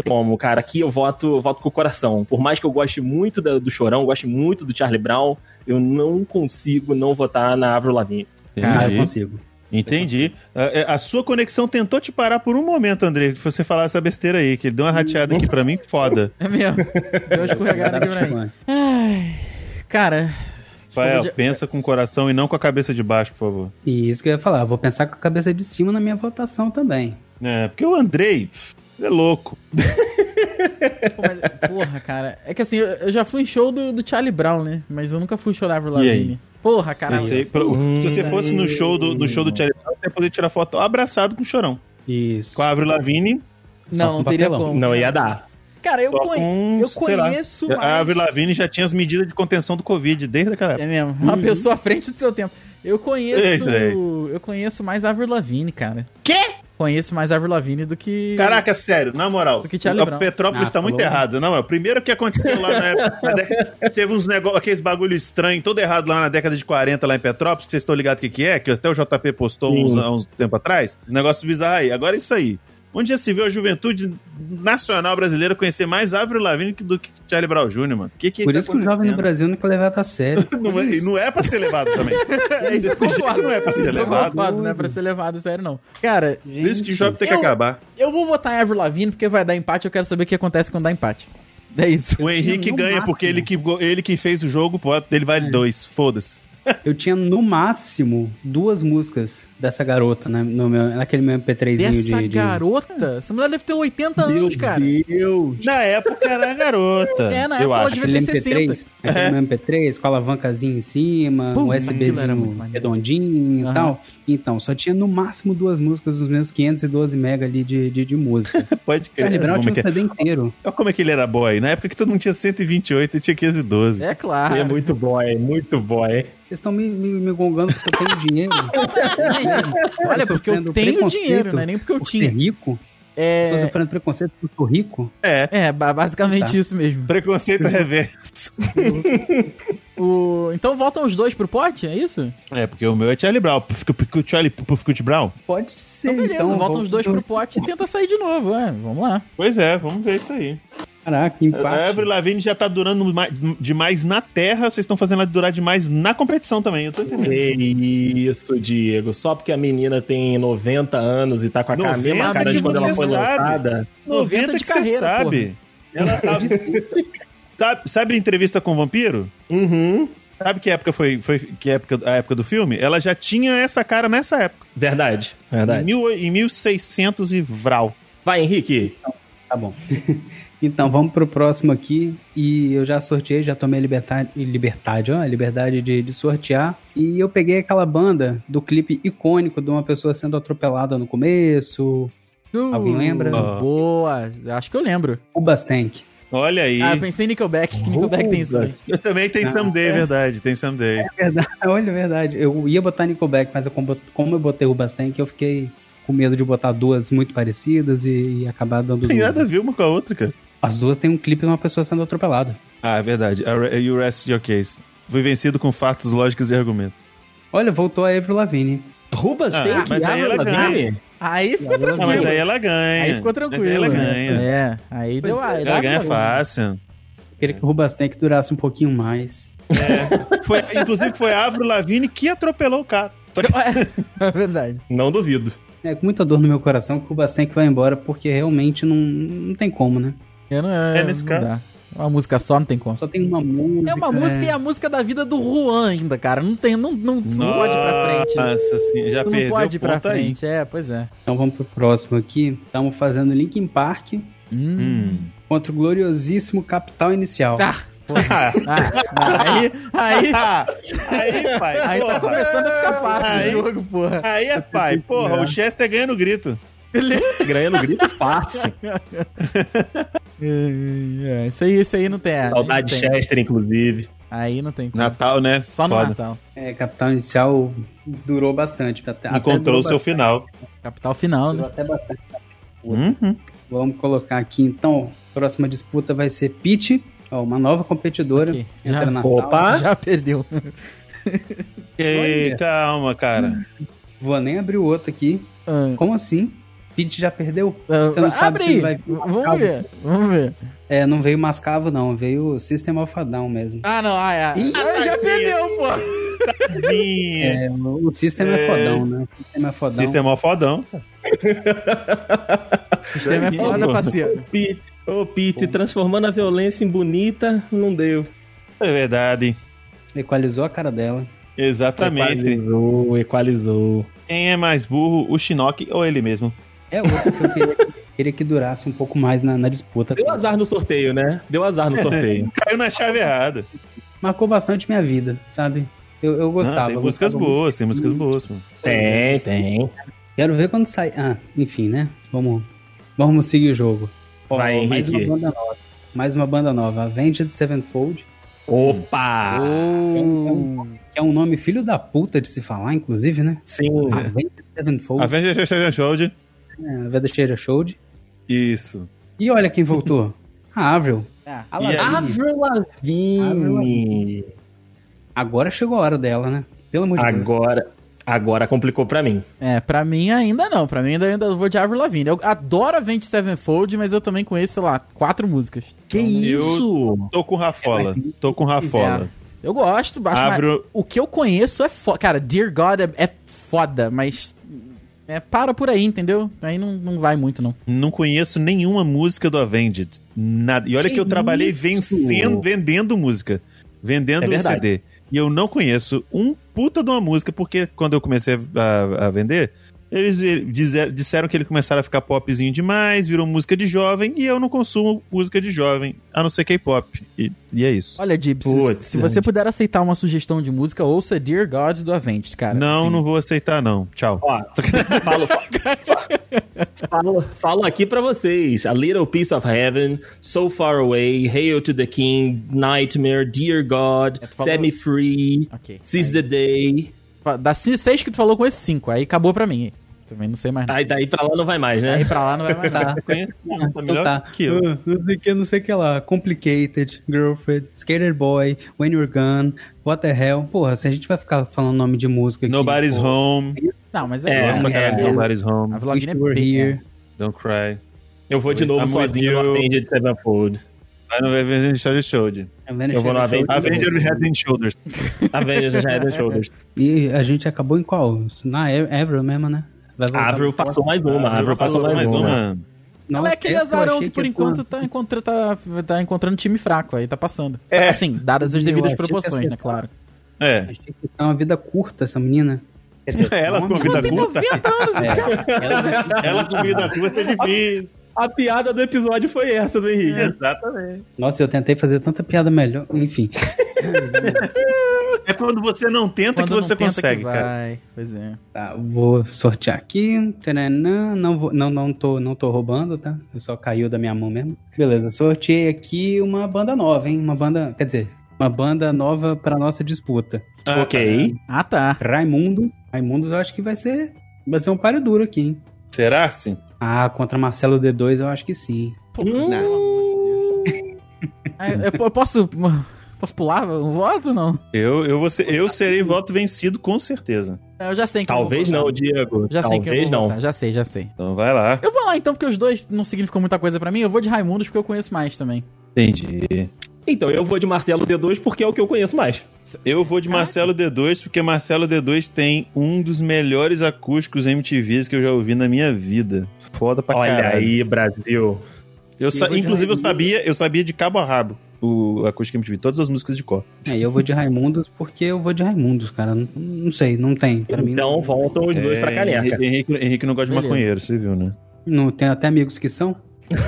como, cara, aqui eu voto, voto com o coração. Por mais que eu goste muito da- do Chorão, goste muito do Charlie Brown, eu não consigo não votar na Avril Lavigne.
Ah, eu consigo.
Entendi. A, a sua conexão tentou te parar por um momento, André, que você falar essa besteira aí, que ele deu uma rateada aqui pra mim, foda.
É mesmo. Deu uma escorregada aqui pra mim. Ai, cara,
Rafael,
de-
pensa com o coração e não com a cabeça de baixo, por favor.
E isso que eu ia falar, vou pensar com a cabeça de cima na minha votação também.
É, porque o Andrei é louco.
pô, mas, porra, cara. É que assim, eu, eu já fui em show do, do Charlie Brown, né? Mas eu nunca fui em show da Avril? Lavigne. Porra, cara.
Sei, se você fosse no show do, no show do Charlie Brown, você ia poder tirar foto abraçado com o Chorão.
Isso.
Com a Avril Lavigne,
Não, não
com
teria
papelão.
como.
Não ia dar.
Cara, eu, conhe-
com,
eu
lá.
conheço
A
mais...
Avril Lavigne já tinha as medidas de contenção do Covid desde aquela época.
É mesmo, uma pessoa à frente do seu tempo. Eu
É
conheço.
isso aí.
Eu conheço mais a Avril Lavigne, cara.
Quê?
Conheço mais a Avril Lavigne do que.
Caraca, sério, na moral.
Do que Charlie
a
Brown.
Petrópolis
Ah,
tá muito errada. Não, o primeiro que aconteceu lá na, na década. Teve uns negócios, aqueles bagulho estranho, todo errado lá na década de 40, lá em Petrópolis, que vocês estão ligados o que, que é, que até o JP postou uns, há uns tempo atrás. Os negócios bizarros aí. Agora é isso aí. Onde já se viu a juventude nacional brasileira conhecer mais Avril Lavigne que- do que Charlie Brown Jr., mano? Que que
Por
tá
isso que o jovem no? Brasil não quer levar a sério.
Não é, não é pra ser levado também.
É, isso concordo.
não é pra ser
Isso eu
levado.
concordo, não é pra ser levado, sério, não. Cara,
Por isso que o jovem tem que
Eu-
acabar.
eu vou votar em Avril Lavigne porque vai dar empate. Eu quero saber o que acontece quando dá empate. É isso.
O Henrique ganha porque ele que, ele que fez o jogo, o voto dele vale dois. Foda-se.
Eu tinha no máximo duas músicas dessa garota né, no meu, naquele meu MP3zinho
Dessa
de, de...
garota? Essa mulher deve ter 80 anos, cara.
Deus!
Na época era garota.
É, na
eu
época ela
acho.
devia
Aquele
ter
MP3,
60.
aquele meu MP3 com a alavancazinha em cima,
Pum,
um
aquilo era muito
USBzinho redondinho
Aham.
e tal. Então, só tinha no máximo duas músicas dos meus 512 mega ali de, de, de música.
Pode crer.
Charlie Brown
Como
tinha
é,
um
que é?
CD inteiro.
Olha como é que ele era boy. Na época que todo mundo tinha 128, ele tinha 512.
É claro.
Ele é muito boy, muito boy.
Vocês estão me, me, me gongando porque eu tenho dinheiro.
Gente, olha, porque eu tenho dinheiro, não é nem porque eu
por ser
tinha.
rico. Tô
É,
sofrendo preconceito porque eu sou rico.
É.
é ba- basicamente
Tá.
isso mesmo.
Preconceito reverso.
O... Então voltam os dois pro pote, é isso?
É, porque o meu é Charlie Brown. O Charlie Puffcut Brown?
Pode ser.
Então beleza, voltam
vamos-
os dois pro pote e tenta sair de novo. É, vamos lá.
Pois é, vamos ver isso aí.
Caraca,
A
empate.
Avril Lavigne já tá durando mais- demais na terra, vocês estão fazendo ela durar demais na competição também, eu tô entendendo.
Isso, Diego. Só porque a menina tem 90 anos e tá com a cara,
90
mesma cara de quando ela foi
sabe.
lançada.
90
de carreira,
sabe. Ela tava... sabe. Sabe a entrevista com o vampiro?
Uhum.
Sabe que época foi, foi que época, a época do filme? Ela já tinha essa cara nessa época.
Verdade,
Em,
verdade.
mil, em 1600 e vral.
Vai, Henrique.
Tá bom. então, vamos pro próximo aqui. E eu já sorteei, já tomei a liberdade, liberdade, ó, a liberdade de, de sortear. E eu peguei aquela banda do clipe icônico de uma pessoa sendo atropelada no começo. Alguém lembra?
Uh, Boa, acho que eu lembro.
O Bastank.
Olha aí.
Ah, eu pensei em Nickelback, que Nickelback tem isso também.
Eu também tem
Ah,
Someday,
é.
verdade. Tem Someday.
Verdade, olha, é verdade. Eu ia botar Nickelback, mas eu, como como eu botei o Bastank, eu fiquei com medo de botar duas muito parecidas e, e acabar dando.
Tem
dúvida.
nada a ver uma com a outra, cara.
As duas têm um clipe de uma pessoa sendo atropelada.
Ah, é verdade. You rest your case. Fui vencido com fatos, lógicos e argumentos.
Olha, voltou a Avril Lavigne.
Rubas
Ah,
tem
mas aí ela ganha.
Aí ficou tranquilo.
Mas aí ela ganha.
Aí ficou
Mas
tranquilo.
aí ela
né?
ganha.
É, aí deu a.
Ela ganha fácil.
Queria que o Rubastank durasse um pouquinho mais.
Foi, inclusive foi a Avril Lavigne que atropelou o cara.
É verdade.
Não duvido.
É com muita dor no meu coração que o Rubastank vai embora, porque realmente não, não tem como, né?
Eu não,
É, nesse
não
caso.
Uma música só não tem como.
Só tem uma música.
É uma música e a música da vida do Juan ainda, cara. Não tem, não, não, isso não pode ir pra frente.
Nossa, assim, já
Isso
perdeu
não pode ir pra
ponto aí.
frente. É, pois é.
Então vamos pro próximo aqui. Estamos fazendo Linkin Park
Hum.
Contra o gloriosíssimo Capital Inicial.
Ah, porra. Ah, aí, aí,
aí, pai.
aí tá
porra.
começando a ficar fácil
Aí-
o jogo, porra.
Aí é pai. Porra, o Chester ganha no grito.
Ganhando grito fácil.
É, isso aí, isso aí não tem.
Saudade
não
de
tem.
Chester, inclusive.
Aí não tem. como.
Natal, né?
Só no
Foda.
Natal.
É, Capital Inicial durou bastante. Até,
Encontrou o seu
bastante,
final.
Capital final,
Durou
né?
até bastante.
Uhum.
Vamos colocar aqui então. Próxima disputa vai ser Pete, ó, uma nova competidora.
Aqui,
Entra
já-
na
Opa.
sala.
Já perdeu.
Ei, calma, cara.
Vou nem abrir o outro aqui.
Ah,
Como assim? Pete já perdeu?
ah,
Você não sabe
abre
se
aí.
vai-
Vamos ver. Vamos ver.
É, não veio Mascavo, não. Veio System of a Down mesmo.
Ah, não. Ah, é. Ah, já perdeu, pô.
É, o System é,
É.
fodão, né? O System é fodão.
Sistema é fodão.
O sistema é foda, parceiro.
Pete, ô Pete, transformando a violência em bonita, não deu.
É verdade.
Equalizou a cara dela.
Exatamente.
Equalizou, equalizou.
Quem é mais burro, o Shinnok ou ele mesmo?
É outra que eu queria, queria que durasse um pouco mais na, na disputa.
Deu azar no sorteio, né? Deu azar no sorteio.
Caiu na chave errada.
Marcou bastante minha vida, sabe? Eu, eu gostava.
Não, tem músicas
gostava muito.
boas, tem músicas boas. Mano.
tem, tem.
Quero ver quando sai. Ah, enfim, né? Vamos, vamos seguir o jogo. Ó,
Vai,
mais
Henrique.
uma banda nova. Mais uma banda nova. Avenged Sevenfold.
Opa!
Oh.
Que é um nome filho da puta de se falar, inclusive, né?
Sim.
Avenged Sevenfold.
Avengers Sevenfold.
É, Avenged Showed.
Isso.
E olha quem voltou. A Avril.
Ah,
A.
Avril Lavigne.
Agora chegou a hora dela, né? Pelo amor de Deus.
Agora, agora complicou pra mim.
É, pra mim ainda não. Pra mim ainda, ainda vou de Avril Lavigne. Eu adoro Avenged Sevenfold, mas eu também conheço, sei lá, quatro músicas.
Que
Eu- Tô com Rafola. Tô com Rafola.
Eu gosto, mas
Avril-
o que eu conheço é foda. Cara, Dear God é, é foda, mas é, para por aí, entendeu? Aí não, não vai muito, não.
Não conheço nenhuma música do Avenged. Nada. E olha que,
Que
eu trabalhei
isso?
vencendo, vendendo música. Vendendo
É verdade.
CD. E eu não conheço um puta de uma música, porque quando eu comecei a, a vender, eles dizer- disseram que eles começaram a ficar popzinho demais, virou música de jovem, e eu não consumo música de jovem, a não ser K-pop. E, e é isso.
Olha, Dib, se,
Putz,
se você puder aceitar uma sugestão de música, ouça Dear God do Avenged, cara.
não,
Assim,
não vou aceitar, não. Tchau.
Ó, falo, falo, falo aqui pra vocês. A Little Piece of Heaven, So Far Away, Hail to the King, Nightmare, Dear God,
É,
Set Me Free,
Ok.
Seize the Day.
Das seis que tu falou com esses cinco, aí acabou pra mim. Também não sei mais nada.
Aí daí pra lá não vai mais, né?
Aí pra lá não vai mais nada.
Tá.
Não, tá
Então
melhor
tá.
que eu.
Ah, não sei o que, não sei o que lá. Complicated, Girlfriend, Skater Boy, When You're Gone, What the Hell. Porra, se a gente vai ficar falando nome de música aqui.
Nobody's
porra,
Home.
Não, mas
É,
é.
De
é.
Nobody's Home.
A Lavigne é bem-
Here.
Don't Cry.
Eu vou de novo sozinho no
you.
Avenged Sevenfold.
Vai no Avenged Shoulders.
Avenged
Eu vou no Avenged
Head and Shoulders.
Avenged Head and Shoulders.
E a gente acabou em qual? Na Avril mesmo, né? Vai
A Avril passou mais uma. A Avril passou mais uma.
Ela
Nossa,
é aquele azarão que, por
ia
enquanto, tá, encontra, tá, tá encontrando time fraco, aí tá passando.
É.
Assim, dadas as devidas proporções, né, claro.
É.
Achei que ter uma vida curta essa menina. Quer dizer,
Ela
uma
com vida curta?
90 anos, esse cara.
É, ela-
Ela com vida curta é difícil.
A piada do episódio foi essa do Henrique.
Exatamente.
Nossa, eu tentei fazer tanta piada melhor. Enfim.
É quando você não tenta
Quando
que
não
você
tenta
consegue,
que
cara.
vai. Pois é.
Tá, vou sortear aqui. Não, vou, não, não, tô, não tô roubando, tá? Só caiu da minha mão mesmo. Beleza, sorteei aqui uma banda nova, hein? Uma banda, quer dizer, uma banda nova pra nossa disputa.
Ah,
ok.
Ah, tá.
Raimundo. Raimundos eu acho que vai ser, vai ser um páreo duro aqui, hein?
Será sim?
Ah, contra Marcelo D2 eu acho que sim.
Pô,
Hum.
pelo amor de Deus. Ah, eu, eu posso. Posso pular um voto ou não?
Eu, eu, vou ser- eu serei voto vencido, com certeza.
Eu já sei em quem
Talvez
eu vou
não. Diego.
Já sei
Talvez
vou
não.
votar. Já sei, já sei.
Então vai lá.
Eu vou lá então, porque os dois não significam muita coisa pra mim. Eu vou de Raimundos porque eu conheço mais também.
Entendi.
Então, eu vou de Marcelo D2 porque é o que eu conheço mais.
Eu vou de Marcelo D2, porque Marcelo D2 tem um dos melhores acústicos MTVs que eu já ouvi na minha vida. Foda pra
Olha
caralho.
aí, Brasil.
Eu
Eu de
inclusive, eu sabia, eu sabia de cabo a rabo o acústico MTV, todas as músicas de cor.
Aí eu vou de Raimundos porque eu vou de Raimundos, cara. Não, não sei, não tem. Pra mim
Então
não,
voltam os dois pra caneca.
Henrique, Henrique, não gosta de
Beleza.
maconheiro, você viu, né?
não tem até amigos que são.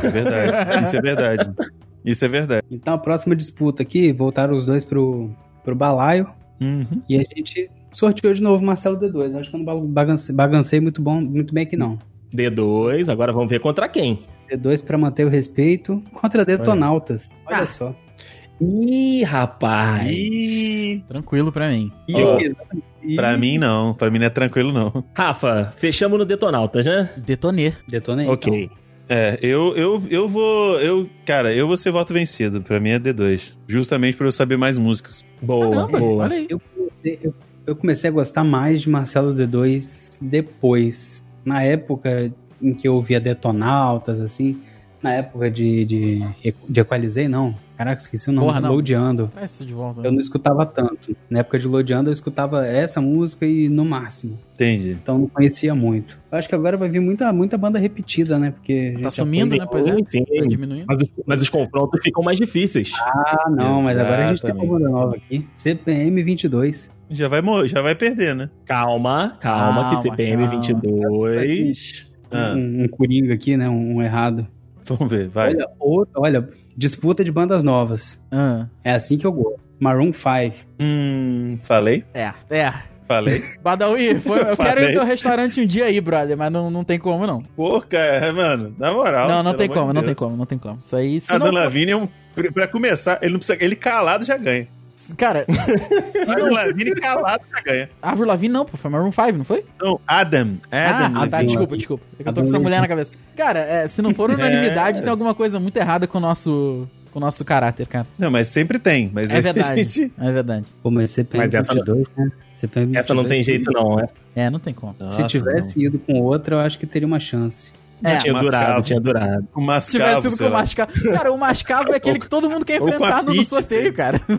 É verdade. Isso é verdade. Isso é verdade.
Então a próxima disputa aqui, voltaram os dois pro, pro balaio.
Uhum.
E a gente sorteou de novo Marcelo D2. Acho que eu não bagancei, bagancei muito, bom, muito bem aqui não.
D2, agora vamos ver contra quem.
D2 pra manter o respeito contra Detonautas. Olha
Ah.
só.
Ih, rapaz.
E
Tranquilo pra mim.
Ó,
e-
pra mim não, pra mim não é tranquilo não.
Rafa, fechamos no Detonautas, né?
Detonê.
Detonei.
ok.
É, eu, eu, eu vou, eu, cara, eu vou ser voto vencido. Pra mim é D2, justamente pra eu saber mais músicas.
Boa,
Caramba,
boa.
olha aí.
Eu comecei, eu, eu comecei a gostar mais de Marcelo D2 depois. Na época em que eu ouvia Detonautas, assim. Na época de, de, de Equalizei, não. Caraca, esqueci o nome.
Porra, não.
Lodeando.
Traz isso de volta.
Eu não escutava tanto. Na época de Lodeando, eu escutava essa música e no máximo.
Entendi.
Então não conhecia muito. Eu acho que agora vai vir muita, muita banda repetida, né? Porque.
Tá sumindo, né? Pois é.
Sim,
Tá diminuindo.
Mas, os- mas os confrontos ficam mais difíceis.
Ah, não, mas agora a gente tem uma banda nova aqui. CPM 22.
Já vai, morrer, já vai perder, né?
Calma, calma,
Calma,
que CPM
calma.
22.
Ah,
Um, um coringa aqui, né? Um, um errado.
vamos ver, vai.
Olha, outra, olha, disputa de bandas novas.
Ah,
É assim que eu gosto. Maroon 5.
Hum, falei,
é, é.
falei.
Badawi, foi- eu quero ir
Falei.
no teu restaurante um dia aí, brother, mas não, não tem como, não.
Pô, cara, mano, na moral.
não, não tem como,
de
não
Deus.
tem como, não tem como. Isso aí, se
A
não
Dona Lavigne é um. Pra começar, ele não precisa. Ele calado já ganha.
Cara, se
A Dona
não...
Lavigne calado já ganha.
Avril Lavigne não, pô, foi Maroon 5, não foi?
Então, Adam. Adam.
ah, ah, tá, desculpa, desculpa. É que eu tô com essa mulher na cabeça. Cara, é, se não for unanimidade,
É.
tem alguma coisa muito errada com o nosso, com o nosso caráter, cara.
Não, mas sempre tem. Mas
É verdade,
gente-
é verdade.
Pô, mas CPM
Mas essa não-
22, né? CPM
Essa não tem
22,
jeito, não. né?
É, não tem como.
Nossa,
Se tivesse ido com outra, eu acho que teria uma chance.
É,
tinha
Mascavo.
durado, tinha durado.
O
se
mascavo,
tivesse sido com o. Mascavo. Cara, o Mascavo é aquele que todo mundo quer enfrentar no, no sorteio,
sei.
cara.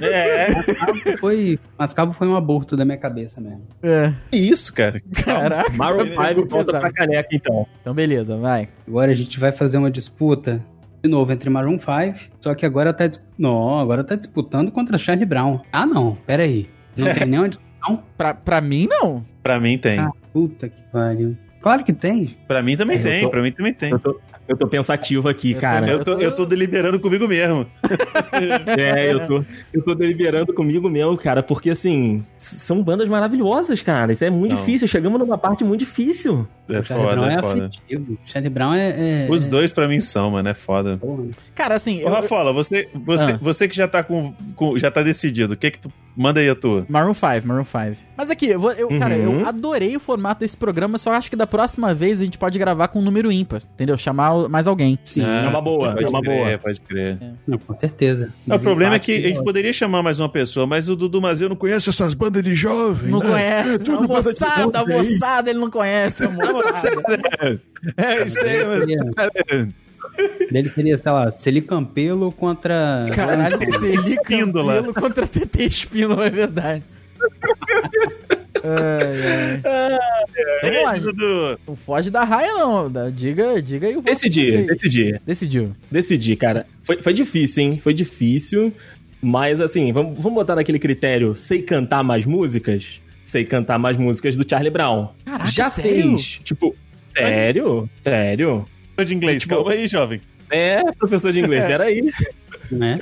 É,
Mascavo foi, Mascavo foi um aborto da minha cabeça mesmo.
É,
que isso, cara.
caraca.
Maroon
Pegou
5 volta
pesado.
pra caneca, então.
Então, beleza, vai.
Agora a gente vai fazer uma disputa de novo entre Maroon 5, só que agora tá, não, agora tá disputando contra Charlie Brown. Ah, não, pera aí. Não tem nenhuma discussão?
Pra, pra mim, não.
Pra mim tem.
Ah, puta que pariu. Claro que tem.
Pra mim também
Eu
tem.
tô-
Pra mim também tem.
Eu tô, eu tô pensativo aqui,
Eu tô-
cara.
Eu tô, eu tô deliberando comigo mesmo.
É, eu tô, eu tô deliberando comigo mesmo, cara, porque assim, são bandas maravilhosas, cara. Isso é muito
Não.
difícil. Chegamos numa parte muito difícil.
É
o Charlie Brown
foda,
é
é foda.
afetivo. Charlie Brown é... é
Os
é-
dois pra mim são, mano. É foda.
Porra.
Cara, assim,
Ô,
eu,
Rafola, você, você,
Ah.
você que já tá com, com- Já tá decidido. O que que tu. Manda aí a tua.
Maroon 5, Maroon 5. Mas aqui, eu vou, eu, cara,
Uhum.
eu adorei o formato desse programa, só acho que da próxima vez a gente pode gravar com um número ímpar, entendeu? Chamar o- mais alguém.
Sim,
é uma boa,
pode
é uma
crer,
boa.
Pode crer.
não, com certeza.
o problema é que a gente poderia chamar mais uma pessoa, mas o Dudu Mazeu não conhece essas bandas de jovem.
Não
né?
conhece.
De
moçada, moçada, ele não conhece. A moçada.
É isso aí, mas.
Dele seria, sei lá, Celi Campelo contra...
Caralho, Celi
Espíndola.
Campelo contra TT Espíndola, é verdade. Ai, ai.
Beijo, Dudu.
Não foge da raia, não. Da- Diga, diga aí o
Decidi, decidi.
Decidiu.
Decidi, cara. Foi, foi difícil, hein? Foi difícil. Mas assim, vamos, vamos botar naquele critério: sei cantar mais músicas? Sei cantar mais músicas do Charlie Brown.
Caraca,
Já
sério?
fez. Tipo, sério? Sério?
De inglês,
Tipo-
calma aí, jovem.
É, professor de inglês, peraí.
Né?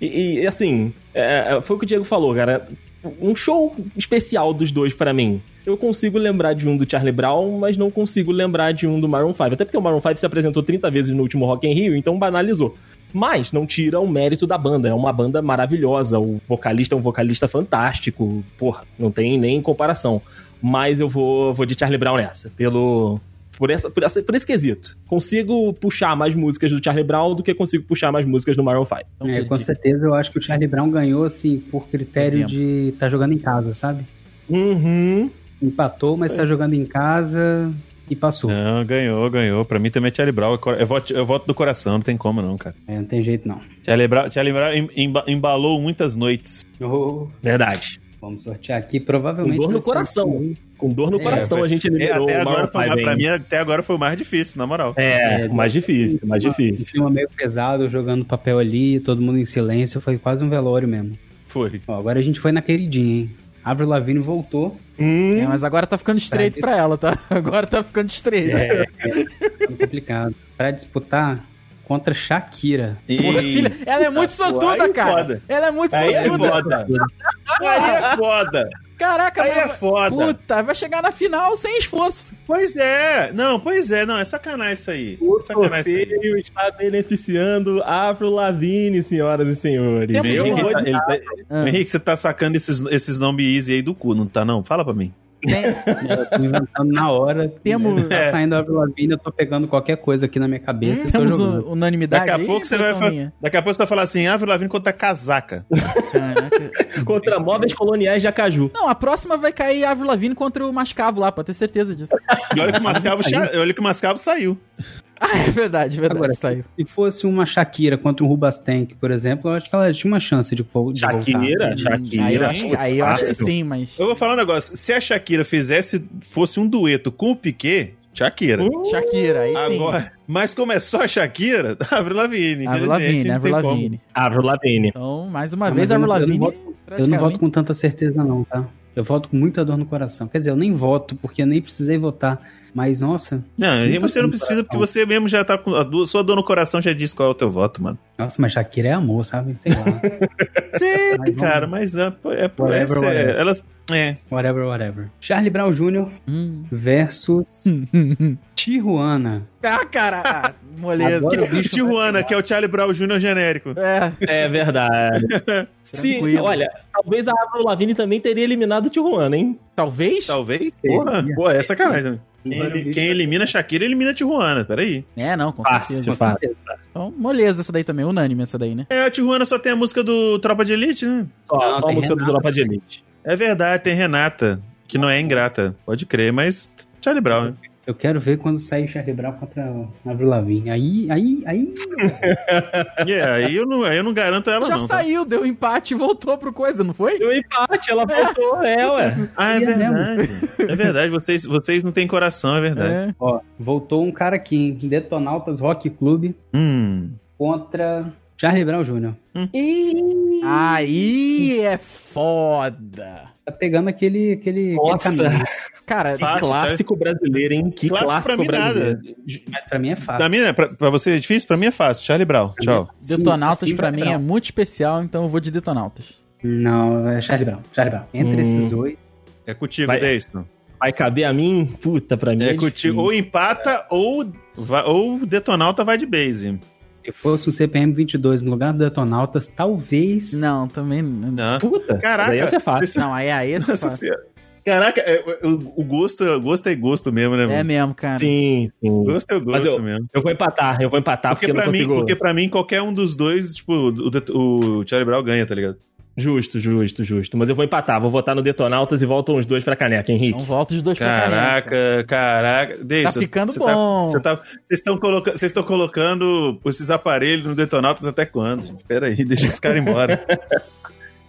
E, e, assim, é, foi o que o Diego falou, cara. Um show especial dos dois pra mim. Eu consigo lembrar de um do Charlie Brown, mas não consigo lembrar de um do Maroon 5. Até porque o Maroon 5 se apresentou 30 vezes no último Rock in Rio, então banalizou. Mas não tira o mérito da banda. É uma banda maravilhosa. O vocalista é um vocalista fantástico. Porra, não tem nem comparação. Mas eu vou, vou de Charlie Brown nessa. Pelo, por, essa, por, essa, por esse quesito. Consigo puxar mais músicas do Charlie Brown do que consigo puxar mais músicas do Maroon 5.
Então,
É, com certeza eu acho que o Charlie Brown ganhou, assim, por critério de estar jogando em casa, sabe?
Uhum.
Empatou, mas tá jogando em casa e passou.
Não, ganhou, ganhou. Pra mim também é Charlie Brown. Eu voto, eu voto do coração, não tem como não, cara.
É, não tem jeito não.
Charlie Brown, Charlie Brown em- emba- embalou muitas noites.
Oh,
Verdade.
vamos sortear aqui, provavelmente.
Com dor no
ser
coração.
assim.
Com dor no
É,
coração
foi-
a gente
É,
eliminou
até
o
agora foi,
5.
pra mim, até agora foi o mais difícil, na moral.
É,
É,
o mais difícil, o mais
Um
difícil.
clima meio pesado, jogando papel ali, todo mundo em silêncio, foi quase um velório mesmo.
Foi.
Ó, agora a gente foi na queridinha, hein? Avril Lavigne voltou.
Hum,
É, mas agora tá ficando estreito pra ela, tá? Agora tá ficando estreito.
É.
Foi complicado. Pra disputar contra Shakira.
Porra, filha, ela é muito
Pô,
sortuda,
aí
cara.
foda.
Ela é muito
Aí é
sortuda.
foda. Aí é foda.
Caraca,
Aí é
mas-
foda.
Puta, vai chegar na final sem esforço.
Pois é. Não, pois é. Não, é sacanagem isso aí.
o
sacanagem isso aí.
sorteio está beneficiando Avril Lavigne, senhoras e senhores.
Henrique,
Eu
tá, ele tá-
Ah.
Henrique, você tá sacando esses, esses nomes easy aí do cu, não tá não? Fala pra mim.
Tem-
Eu tô inventando na hora.
Temos-
Tá saindo a Lavigne, eu tô pegando qualquer coisa aqui na minha cabeça tô
temos unanimidade
Daqui a
aí,
pouco você vai falar. Daqui a pouco você vai falar assim, Avril Lavigne contra casaca.
Caraca.
Contra móveis coloniais de Acaju.
Não, a próxima vai cair a Avril Lavigne contra o Mascavo lá, pode ter certeza disso.
E olha que o Mascavo, cha- olha que o Mascavo saiu.
Ah, é verdade, verdade,
Agora,
saiu.
Se fosse uma Shakira contra um Rubastank, por exemplo, eu acho que ela tinha uma chance de, de
Shakira,
voltar. assim.
Shakira.
Aí eu acho, que- aí eu acho que
fácil.
sim, mas...
Eu vou falar um negócio. Se a Shakira fizesse, fosse um dueto com o Piquet, Shakira.
Shakira, aí sim.
Agora, mas como é só a Shakira, Avril Lavigne.
Avril Lavigne, Avril. Lavigne.
Avril Lavigne.
Então, mais uma
Não,
vez, Avril
não- eu não
Lavigne...
Eu não voto com tanta certeza, não, tá? Eu voto com muita dor no coração. Quer dizer, eu nem voto, porque eu nem precisei votar. Mas, nossa,
Não, e você não precisa,
coração.
porque você mesmo já tá com. A do- sua dor no coração já disse qual é o teu voto, mano.
nossa, mas Shakira é amor, sabe? Sei lá.
Sei,
Mas
cara, mas é, é,
Whatever,
essa é-
whatever.
ela. É.
whatever, whatever. Charlie Brown Jr.
Hum.
versus Tijuana.
ah, cara, moleza.
O bicho
Tijuana, que é o Charlie Brown Jr. genérico.
É,
É verdade.
Tranquilo.
olha, talvez a Avril Lavigne também teria eliminado o Tijuana, hein?
talvez?
Talvez? Porra, pô, é sacanagem. Quem,
bicho
quem elimina Shakira, elimina Tijuana. Peraí.
É, não, com
Fácil,
certeza.
fácil.
Então, moleza essa daí também, unânime essa daí, né?
É, a Tijuana só tem a música do Tropa de Elite, né?
Só,
Não,
só a música do
Renata.
Tropa de Elite.
É verdade, tem Renata, que não é ingrata. Pode crer, mas Charlie Brown, né?
Eu quero ver quando sair Charlie Brown contra a Avril Lavigne. Aí, aí, aí...
Yeah, aí, eu não, aí eu não garanto ela,
Já
não. tá?
saiu, deu empate e voltou pro coisa, não foi?
Deu empate, ela voltou, é, ué.
Ah, é
É
verdade. É verdade, vocês, vocês não têm coração, é verdade.
É.
Ó, voltou um cara aqui, hein? Detonautas Rock Club
Hum.
contra Charlie Brown Jr.
Aí é foda.
Tá pegando aquele, aquele, aquele
Nossa.
caminho.
Cara,
Que
Fácil,
clássico brasileiro, hein? Que
Clássico
clássico,
pra mim
brasileiro.
nada.
Mas pra mim é fácil.
Pra mim, né? Pra, pra você é difícil? Pra mim é fácil. Charlie Brown. Tchau.
Sim,
Detonautas
sim,
pra mim
Brown.
é muito especial, então eu vou de Detonautas.
Não, é Charlie Brown. Charlie Brown. Entre
Hum.
esses dois.
É contigo,
Vai. Vai caber a mim? Puta, pra mim.
É
é
contigo. Ou empata, ou, va- ou Detonauta vai de base.
Se fosse um CPM 22 no lugar do Detonautas, talvez.
Não, também. Não.
Puta,
Caraca.
ia ser fácil.
Esse-
não aí é esse é.
Senhora. Caraca, é, o, o gosto, gosto é gosto mesmo, né?
É
mano?
mesmo, cara.
Sim, sim.
Gosto é
Mas
gosto
eu-
mesmo.
Eu vou empatar, eu vou empatar
Porque,
porque, eu não
pra mim,
consigo.
porque pra mim, qualquer um dos dois, tipo, o, o Charlie Brown ganha, tá ligado?
Justo, justo, justo. Mas eu vou empatar, vou votar no Detonautas e voltam os dois pra caneca, Henrique.
Então volta os dois pra caneca.
Caraca, caraca. Deison,
Tá ficando
você
bom.
você tá- Vocês estão colocando, vocês estão colocando esses aparelhos no Detonautas até quando? gente? Pera aí, deixa esse cara embora.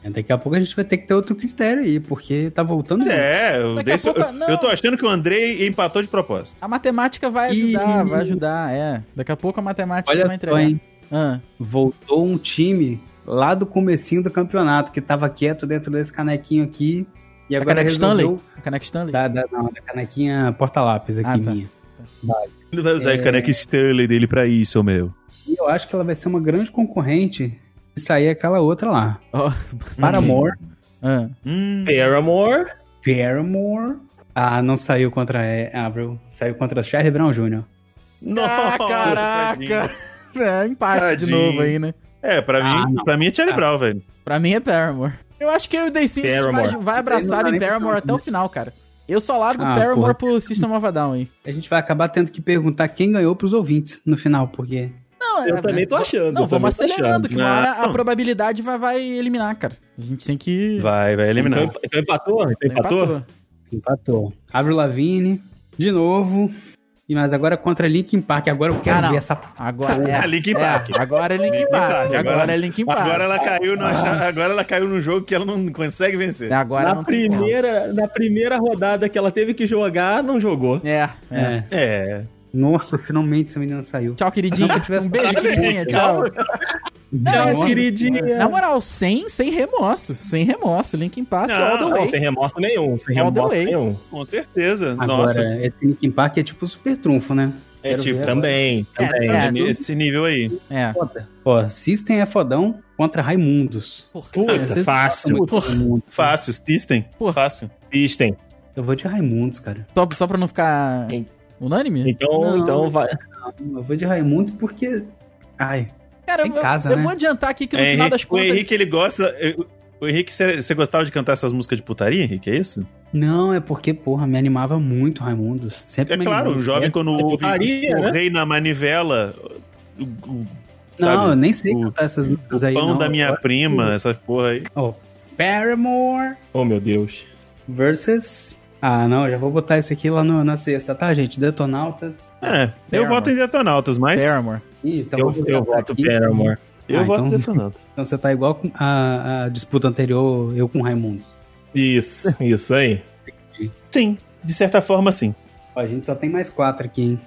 Daqui a pouco a gente vai ter que ter outro critério aí, porque tá voltando.
é, eu, Deison-
pouco-
eu,
não.
eu tô achando que o Andrei empatou de propósito.
A matemática vai
Ih.
ajudar, vai ajudar, é. Daqui a pouco a matemática vai
Olha
entregar.
só, hein?
Ah,
Voltou um time lá do comecinho do campeonato, que tava quieto dentro desse canequinho aqui. E
a
agora
caneca Stanley?
resolveu...
A caneca Stanley?
Da, da, não, da canequinha porta-lápis aqui
Ah, tá.
minha.
Ele vai usar
É.
a caneca Stanley dele pra isso, meu.
E eu acho que ela vai ser uma grande concorrente e sair aquela outra lá.
Ó,
Paramore,
ah.
Hum,
Paramore.
Paramore. Ah, não saiu contra a Avril, saiu contra Charlie Brown Jr.
Ah,
tadinho.
caraca! É, empate de
Tadinho.
novo aí, né?
É, pra
Ah,
mim, pra mim é Charlie
Ah.
Brown, velho.
Pra mim é Paramore. Eu acho que o Day vai, vai abraçado
Não dá
em Paramore até o final, cara. Eu só largo
Ah,
Paramore
porra.
pro System of a Down aí.
A gente vai acabar tendo que perguntar quem ganhou pros ouvintes no final, porque
Não,
Eu também tô achando.
Não, vamos acelerando, que uma hora a probabilidade vai, vai eliminar, cara. A gente tem que.
Vai, vai eliminar.
Então, então empatou? Então empatou?
Empatou.
empatou. Avril Lavigne, de novo. E mas agora contra Linkin Park. Agora eu quero
Ah,
ver essa.
Agora é.
Ah, Linkin Park.
É, agora é Linkin
Linkin
Park.
Park,
Agora,
agora-
é Linkin Park.
Agora ela caiu no acha- agora ela caiu num jogo que ela não consegue vencer.
Agora
na, primeira, na primeira rodada que ela teve que jogar, não jogou.
É, é.
É.
É.
Nossa, finalmente essa menina saiu.
Tchau, queridinho. Um beijo, queridinha.
isso,
Tchau. Esse-
queridinha.
Na moral, sem, sem remorso. Sem remorso. Linkin Park
Não,
all the
Não,
way.
sem remorso nenhum. Sem
All the
remorso
way.
nenhum.
Com certeza.
Agora,
Nossa,
esse Linkin Park é tipo super trunfo, né?
é
Quero
tipo
Também,
É,
também.
é.
é nesse nível aí.
É.
Foda. Ó, System é fodão contra Raimundos.
Puta, fácil.
Raimundos.
Fácil, System.
Pô.
Fácil.
System.
Eu vou de Raimundos, cara.
Só, só pra não ficar
Hein?
unânime?
Então,
Não.
então vai.
Eu vou de Raimundos porque. Ai,
Cara,
Em
eu,
casa,
eu
né?
vou adiantar aqui que no
É,
final
Henrique-
das
o
contas.
Henrique, ele gosta. O Henrique, você gostava de cantar essas músicas de putaria, Henrique? É isso?
não, é porque, porra, me animava muito Raimundos. Sempre
É
me
claro,
animou.
o jovem quando
é
ouve
putaria,
o
né?
rei na manivela. O, o-
Não, eu
sabe?
nem sei
o-
cantar essas músicas
O
aí.
pão
não.
da minha
Eu-
prima, essa porra aí.
Ó, Paramore
Oh, meu Deus.
versus. Ah, não, já vou botar esse aqui lá no- na sexta, tá, gente? Detonautas.
É, eu
Paramore.
voto em Detonautas, mas
Paramore.
Ih, então
eu,
vou
eu voto
aqui.
Paramore.
eu
Ah,
voto
então-
Detonautas.
Então você tá igual a, a disputa anterior, eu com Raimundos.
Isso, isso aí.
Sim, de certa forma, sim.
Ó, a gente só tem mais quatro aqui, hein?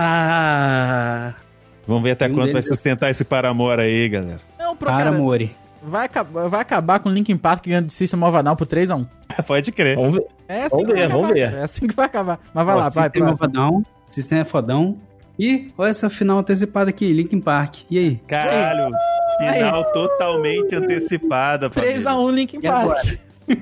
Eita!
Vamos ver até
Um
quanto vai sustentar esse Paramore aí, galera.
Não, pro cara,
Paramore.
vai, acabar, vai acabar com o Linkin Park ganhando de System of a Down por 3x1.
Pode crer.
Vamos ver.
É assim
Vamos
que vai
ver,
acabar,
vamos ver.
cara. É assim que vai acabar. Mas vai
Ó,
lá, vai,
Sistema
próximo.
fodão. Sistema é fodão. E olha essa final antecipada aqui, Linkin Park. E aí?
Caralho, final totalmente antecipada. família.
3x1 Linkin Park.
agora?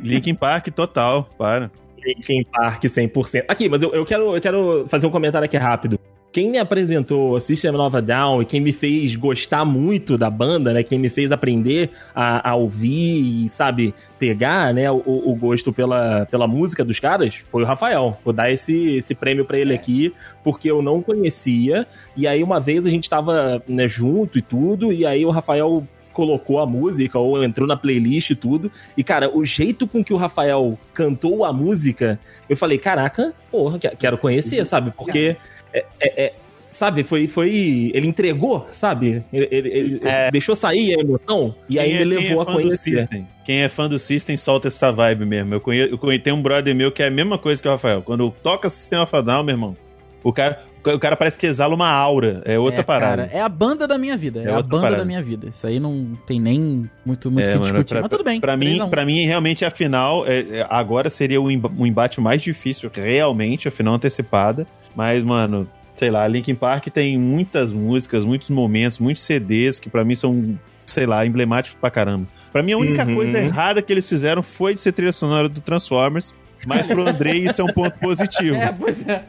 Linkin Park total, para.
Linkin Park 100%. Aqui, mas eu, eu, quero, eu quero fazer um comentário aqui rápido. Quem me apresentou System of a Down e quem me fez gostar muito da banda, né? Quem me fez aprender a, a ouvir e, sabe, pegar, né, o, o gosto pela, pela música dos caras, foi o Rafael. Vou dar esse, esse prêmio pra ele aqui, porque eu não conhecia. E aí, uma vez a gente tava né, junto e tudo, e aí o Rafael colocou a música ou entrou na playlist e tudo. E, cara, o jeito com que o Rafael cantou a música, eu falei, caraca, porra, que- quero conhecer, sabe? Porque, é, é- é- sabe, foi, foi... Ele entregou, sabe? Ele, ele- ele
É.
deixou sair a emoção e aí
Quem é-
ele
quem
levou
é
a conhecer.
Quem é fã do System solta essa vibe mesmo. Eu conheço, eu conheço tem um brother meu que é a mesma coisa que o Rafael. Quando toca System of a Down, meu irmão, o cara, o cara parece que exala uma aura. É outra
é,
parada.
Cara, é a banda da minha vida. É,
É
a banda
parada.
da minha vida. Isso aí não tem nem muito, muito o
É,
que
mano,
discutir.
pra-
mas tudo bem.
Pra mim,
3x1.
pra mim, realmente, a final é, é, agora seria o um embate mais difícil, realmente, a final antecipada. Mas, mano, sei lá, Linkin Park tem muitas músicas, muitos momentos, muitos CDs que pra mim são, sei lá, emblemáticos pra caramba. Pra mim, a única
Uhum.
coisa errada que eles fizeram foi de ser trilha sonora do Transformers. Mas pro Andrei isso é um ponto positivo.
É, pois é.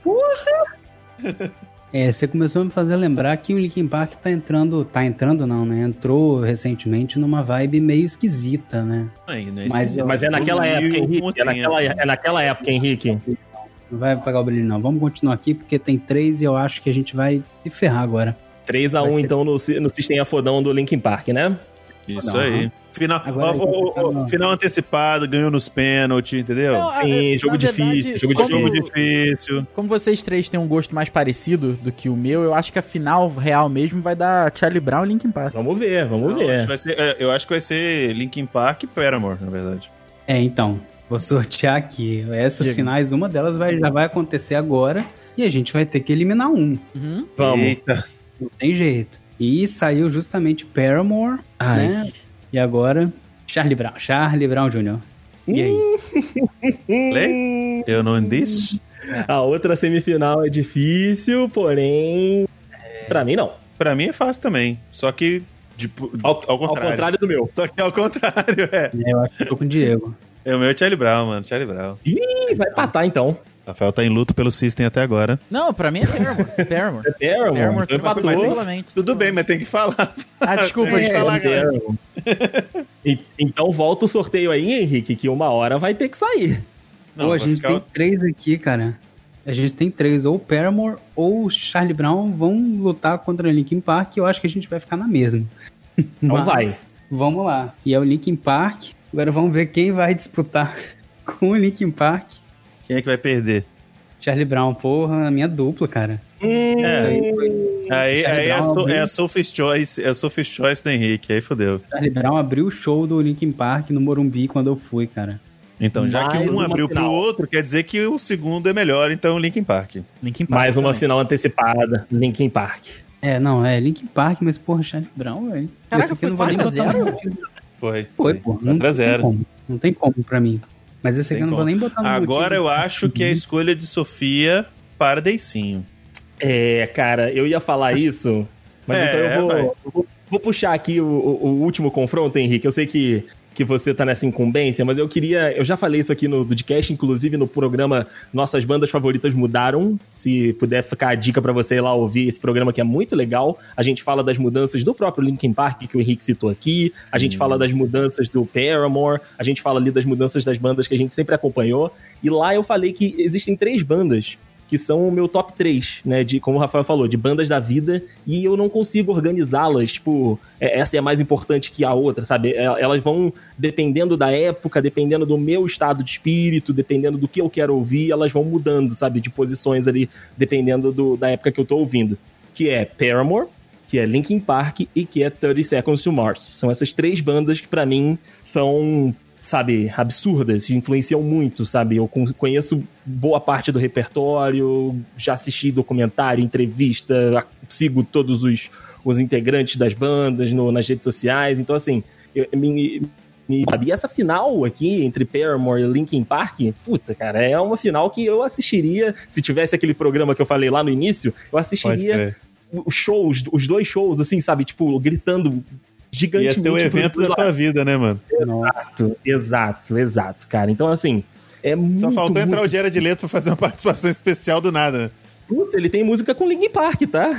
É, você começou a me fazer lembrar que o Linkin Park tá entrando, tá entrando não, né? Entrou recentemente numa vibe meio esquisita, né?
Né?
Mas-
Mas é naquela época, Henrique. É naquela,
tempo.
é naquela época, Henrique.
Não vai apagar o brilho não. Vamos continuar aqui porque tem três e eu acho que a gente vai se ferrar agora.
3x1,
Vai ser-
então, no, no System Afodão do Linkin Park, né?
Isso
Não.
aí. Final,
Agora
ó, ó, ó,
tá
final antecipado, ganhou nos pênaltis, entendeu?
Não, a-
Sim,
na
jogo
verdade,
difícil, jogo
como-
Jogo difícil.
Como vocês três têm um gosto mais parecido do que o meu, eu acho que a final real mesmo vai dar Charlie Brown e Linkin Park.
Vamos ver, vamos
Não, acho
ver.
vai ser- é, eu acho que vai ser Linkin Park e Paramore, na verdade.
É, então, vou sortear aqui. Essas
Diga.
finais, uma delas vai, já vai acontecer agora e a gente vai ter que eliminar um.
Uhum.
Vamos.
Eita.
Não tem jeito. E saiu justamente Paramore,
Ai.
né? E agora, Charlie Brown. Charlie Brown Jr. E aí?
Lê? Eu não disse?
A outra semifinal é difícil, porém. Pra mim, não.
Pra mim é fácil também. Só que Tipo,
Ao, ao contrário. do meu.
Só que ao contrário, é.
É, eu acho que eu tô com o Diego.
É o meu é Charlie Brown, mano. Charlie Brown.
Ih, vai empatar então.
Rafael tá em luto pelo System até agora.
Não, pra mim é Paramore. Paramore.
É Paramore,
Paramore
então empatou.
Tudo bem, mas tem que falar.
Ah, desculpa,
Tem que falar, cara.
Paramore. E- então volta o sorteio aí, Henrique, que uma hora vai ter que sair.
Não,
Pô, a gente
ficar-
tem três aqui, cara. A gente tem três. Ou o Paramore ou o Charlie Brown vão lutar contra o Linkin Park. Eu acho que a gente vai ficar na mesma.
Então vai.
Vamos lá. E é o Linkin Park. Agora vamos ver quem vai disputar com o Linkin Park.
Quem é que vai perder?
Charlie Brown, porra, a minha dupla, cara.
Hum,
É. Aí, aí é, a
Brown,
so-
viu?
é a Sophie's Choice, é a Sophie's Choice do Henrique, aí fodeu.
Charlie Brown abriu o show do Linkin Park no Morumbi quando eu fui, cara.
Então, já que
Mais
um
uma
abriu
final.
pro outro, quer dizer que o segundo é melhor, então Linkin Park.
Linkin Park
mais uma
também.
final antecipada, Linkin Park.
É, não, é Linkin Park, mas porra, Charlie Brown, velho.
Caraca,
Esse aqui
foi
não vou nem
4 a
botar
0?
no
Foi.
Foi, pô. Não,
4 a 0.
tem como. Não tem como pra mim. Mas esse aqui eu não vou nem botar no
Agora eu
motivo.
acho que é a escolha de Sofia para Deicinho.
É, cara, eu ia falar isso, mas
É,
então eu vou,
vai.
eu vou, vou puxar aqui o- o último confronto, Henrique. Eu sei que, que você tá nessa incumbência, mas eu queria. Eu já falei isso aqui no podcast, inclusive no programa Nossas Bandas Favoritas Mudaram. Se puder ficar a dica pra você ir lá ouvir esse programa que é muito legal. A gente fala das mudanças do próprio Linkin Park, que o Henrique citou aqui. A gente fala das mudanças do Paramore. A gente fala ali das mudanças das bandas que a gente sempre acompanhou. E lá eu falei que existem três bandas que são o meu top 3, né? De, como o Rafael falou, de bandas da vida, e eu não consigo organizá-las, tipo, é, essa é mais importante que a outra, sabe? É, Elas vão, dependendo da época, dependendo do meu estado de espírito, dependendo do que eu quero ouvir, elas vão mudando, sabe? De posições ali, dependendo do, da época que eu tô ouvindo. Que é Paramore, que é Linkin Park e que é 30 Seconds to Mars. São essas três bandas que pra mim são, sabe, absurdas, influenciam muito, sabe? Eu con- conheço boa parte do repertório, já assisti documentário, entrevista, sigo todos os, os integrantes das bandas no- nas redes sociais, então assim, eu, me, me- sabe? E essa final aqui entre Paramore e Linkin Park, puta, cara, é uma final que eu assistiria, se tivesse aquele programa que eu falei lá no início, eu assistiria os shows, os dois shows, assim, sabe? Tipo, gritando gigantemente.
Ia ter o evento da tua vida, né, mano?
Exato, exato, exato, cara. Então, assim, é muito.
Só faltou entrar o
muito...
Diário de Leto pra fazer uma participação especial do nada.
Putz, ele tem música com Linkin Park, tá?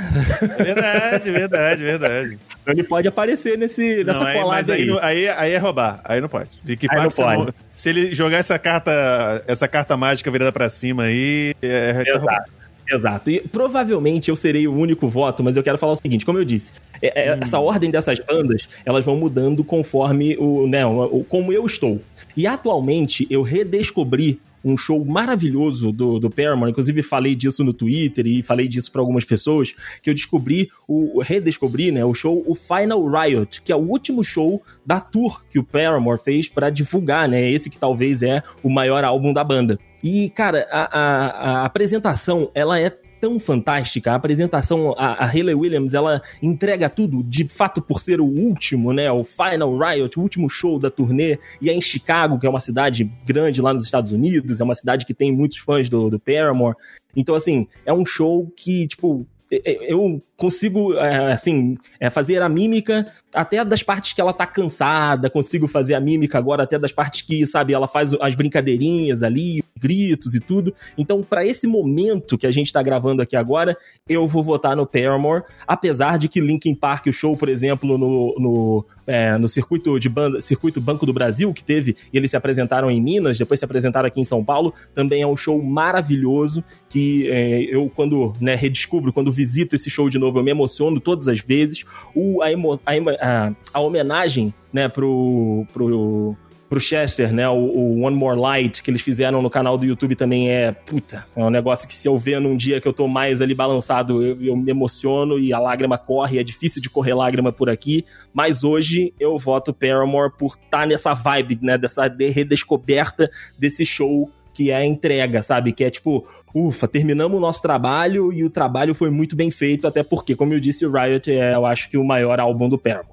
Verdade, verdade, verdade.
Então ele pode aparecer nesse, nessa
Não, aí,
colada
mas aí,
aí.
não- aí, aí é roubar. Aí não pode. Linkin
Aí
Park,
não
você
pode.
se ele jogar essa carta, essa carta mágica virada pra cima aí, é, tá roubando.
Exato. E provavelmente eu serei o único voto, mas eu quero falar o seguinte, como eu disse, é- é- essa ordem dessas bandas, elas vão mudando conforme o, né, o- como eu estou. E atualmente eu redescobri um show maravilhoso do, do Paramore, inclusive falei disso no Twitter e falei disso para algumas pessoas, que eu descobri, o redescobri, né, o show, o Final Riot, que é o último show da tour que o Paramore fez para divulgar, né, esse que talvez é o maior álbum da banda. E, cara, a, a- a apresentação, ela é tão fantástica. A apresentação, a, a Hayley Williams, ela entrega tudo, de fato, por ser o último, né? O Final Riot, o último show da turnê. E é em Chicago, que é uma cidade grande lá nos Estados Unidos, é uma cidade que tem muitos fãs do, do Paramore. Então, assim, é um show que, tipo, eu consigo, é, assim, é, fazer a mímica até das partes que ela tá cansada, consigo fazer a mímica agora até das partes que, sabe, ela faz as brincadeirinhas ali, gritos e tudo. Então, pra esse momento que a gente tá gravando aqui agora, eu vou votar no Paramore, apesar de que Linkin Park, o show, por exemplo, no, no, é, no circuito de banda, circuito Banco do Brasil que teve, e eles se apresentaram em Minas, depois se apresentaram aqui em São Paulo, também é um show maravilhoso que é, eu quando né, redescubro, quando visito esse show de novo, eu me emociono todas as vezes. O, a, emo, a, a, a homenagem né, pro, pro, pro Chester, né, o, o One More Light que eles fizeram no canal do YouTube também é, puta, é um negócio que se eu ver num dia que eu tô mais ali balançado, eu, eu me emociono e a lágrima corre, é difícil de correr lágrima por aqui, mas hoje eu voto Paramore por estar nessa vibe, né, dessa de- redescoberta desse show que é a entrega, sabe? Que é tipo, ufa, terminamos o nosso trabalho e o trabalho foi muito bem feito, até porque, como eu disse, o Riot é, eu acho que, o maior álbum do Paramore.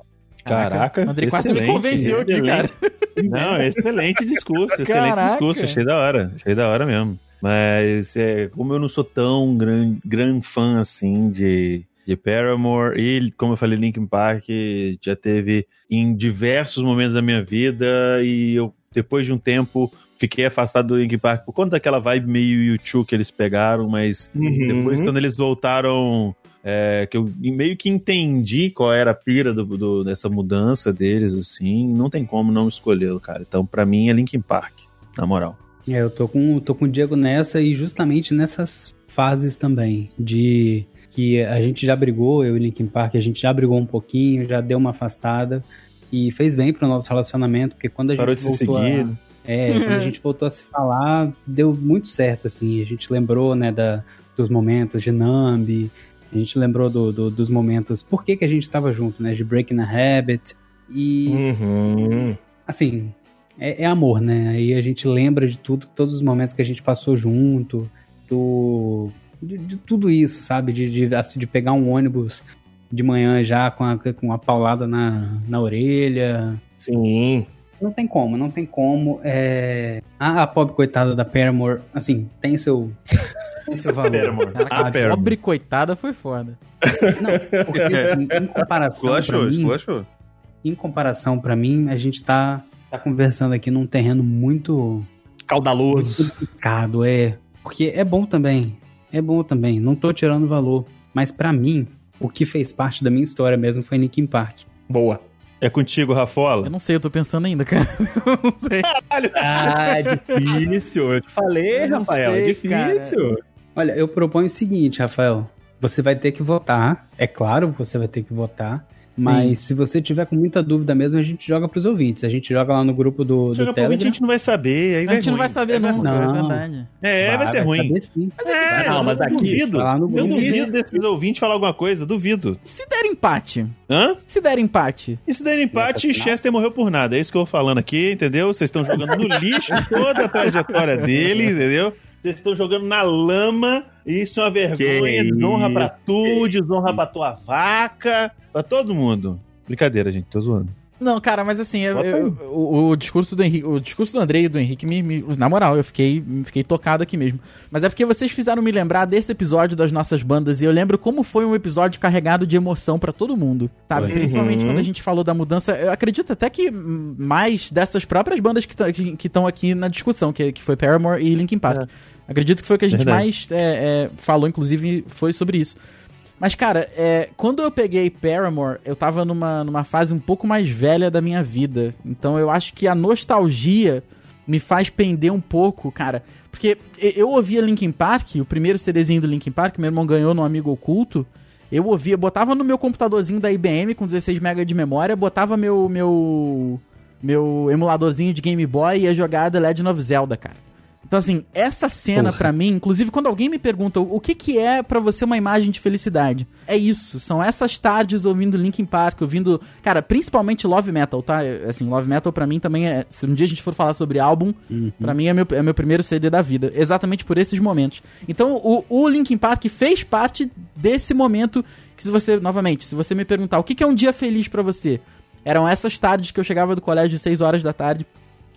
Caraca,
O André quase me
excelente,
convenceu aqui, cara.
Não, excelente discurso, excelente
Caraca.
discurso, achei da hora, achei da hora mesmo. Mas é, como eu não sou tão gran, gran fã assim de, de Paramore e, como eu falei, Linkin Park já teve em diversos momentos da minha vida e eu, depois de um tempo, fiquei afastado do Linkin Park por conta daquela vibe meio YouTube que eles pegaram, mas
Uhum.
depois quando eles voltaram, é, que eu meio que entendi qual era a pira do, do- dessa mudança deles, assim, não tem como não escolhê-lo, cara. Então, pra mim, é Linkin Park, na moral.
É, eu tô com, tô com o Diego nessa e justamente nessas fases também, de que a gente já brigou, eu e Linkin Park, a gente já brigou um pouquinho, já deu uma afastada e fez bem pro nosso relacionamento, porque quando a
Parou
gente voltou
seguir,
a,
né?
É, quando a gente voltou a se falar, deu muito certo, assim. A gente lembrou, né, da, dos momentos de Nambi, a gente lembrou do, do- dos momentos, por que, que a gente tava junto, né, de Breaking a Habit. E,
Uhum.
assim, é, é amor, né? Aí a gente lembra de tudo, todos os momentos que a gente passou junto, do. De, de tudo isso, sabe? De, de, assim, de pegar um ônibus de manhã já com a, com a paulada na, na orelha,
Sim.
Não tem como, não tem como. É... A, a pobre coitada da Paramore, assim, tem seu, tem seu valor.
Paramore. A Paramore.
Pobre coitada foi foda.
Não, porque assim, em comparação pra
Esculachou,
mim,
esculachou.
em comparação para mim, a gente tá, tá conversando aqui num terreno muito
Caudaloso.
complicado, é. Porque é bom também, é bom também, não tô tirando valor. Mas pra mim, o que fez parte da minha história mesmo foi Linkin Park.
Boa.
É contigo,
Eu
Rafola?
não sei, eu tô pensando ainda, cara. Eu não sei.
Ah, difícil. Eu te falei,
Eu
Rafael.
sei,
difícil.
Olha, eu proponho o seguinte, Rafael. Você vai ter que votar. É claro que você vai ter que votar. Mas se você tiver com muita dúvida mesmo, a gente joga pros ouvintes. A gente joga lá no grupo do, do
Joga pro ouvinte, a
Telegram.
gente não vai saber. Aí
A gente não
ruim.
vai saber
É,
nunca, é
Não.
verdade.
É, vai, ser ruim.
saber sim.
É,
Não,
eu
mas aqui-
duvido.
Vai lá no
Eu
grupo.
duvido desses ouvintes falar alguma coisa, duvido.
Se der empate?
Hã?
Se der empate?
E se der empate? Chester morreu por nada. É isso que eu vou falando aqui, entendeu? Vocês estão jogando no lixo toda a trajetória dele, entendeu? Vocês estão jogando na lama. e Isso é uma vergonha,
Que
desonra pra tu, desonra pra tua vaca, pra todo mundo. Brincadeira, gente, tô zoando.
Não, cara, mas assim, eu- eu- o, o discurso do Henrique, o discurso do André e do Henrique, me, me- na moral, eu fiquei, fiquei tocado aqui mesmo. Mas é porque vocês fizeram me lembrar desse episódio das nossas bandas e eu lembro como foi um episódio carregado de emoção pra todo mundo, sabe?
Foi.
Principalmente
Uhum.
quando a gente falou da mudança. Eu acredito até que mais dessas próprias bandas que estão aqui na discussão, que, que foi Paramore e Linkin Park. Acredito que foi o que a gente
Verdade.
mais é, é, falou, inclusive, foi sobre isso. Mas, cara, é, quando eu peguei Paramore, eu tava numa, numa fase um pouco mais velha da minha vida. Então eu acho que a nostalgia me faz pender um pouco, cara. Porque eu ouvia Linkin Park, o primeiro CDzinho do Linkin Park, meu irmão ganhou no Amigo Oculto. Eu ouvia, botava no meu computadorzinho da IBM com 16 MB de memória, botava meu meu meu emuladorzinho de Game Boy e ia jogar The Legend of Zelda, cara. Então, assim, essa cena
Porra.
pra mim, inclusive quando alguém me pergunta o que que é pra você uma imagem de felicidade, é isso. São essas tardes ouvindo Linkin Park, ouvindo, cara, principalmente Love Metal, tá? Assim, Love Metal pra mim também é, se um dia a gente for falar sobre álbum, pra mim é meu, é meu primeiro CD da vida, exatamente por esses momentos. Então, o, o Linkin Park fez parte desse momento que se você, novamente, se você me perguntar o que que é um dia feliz pra você, eram essas tardes que eu chegava do colégio às 6 horas da tarde,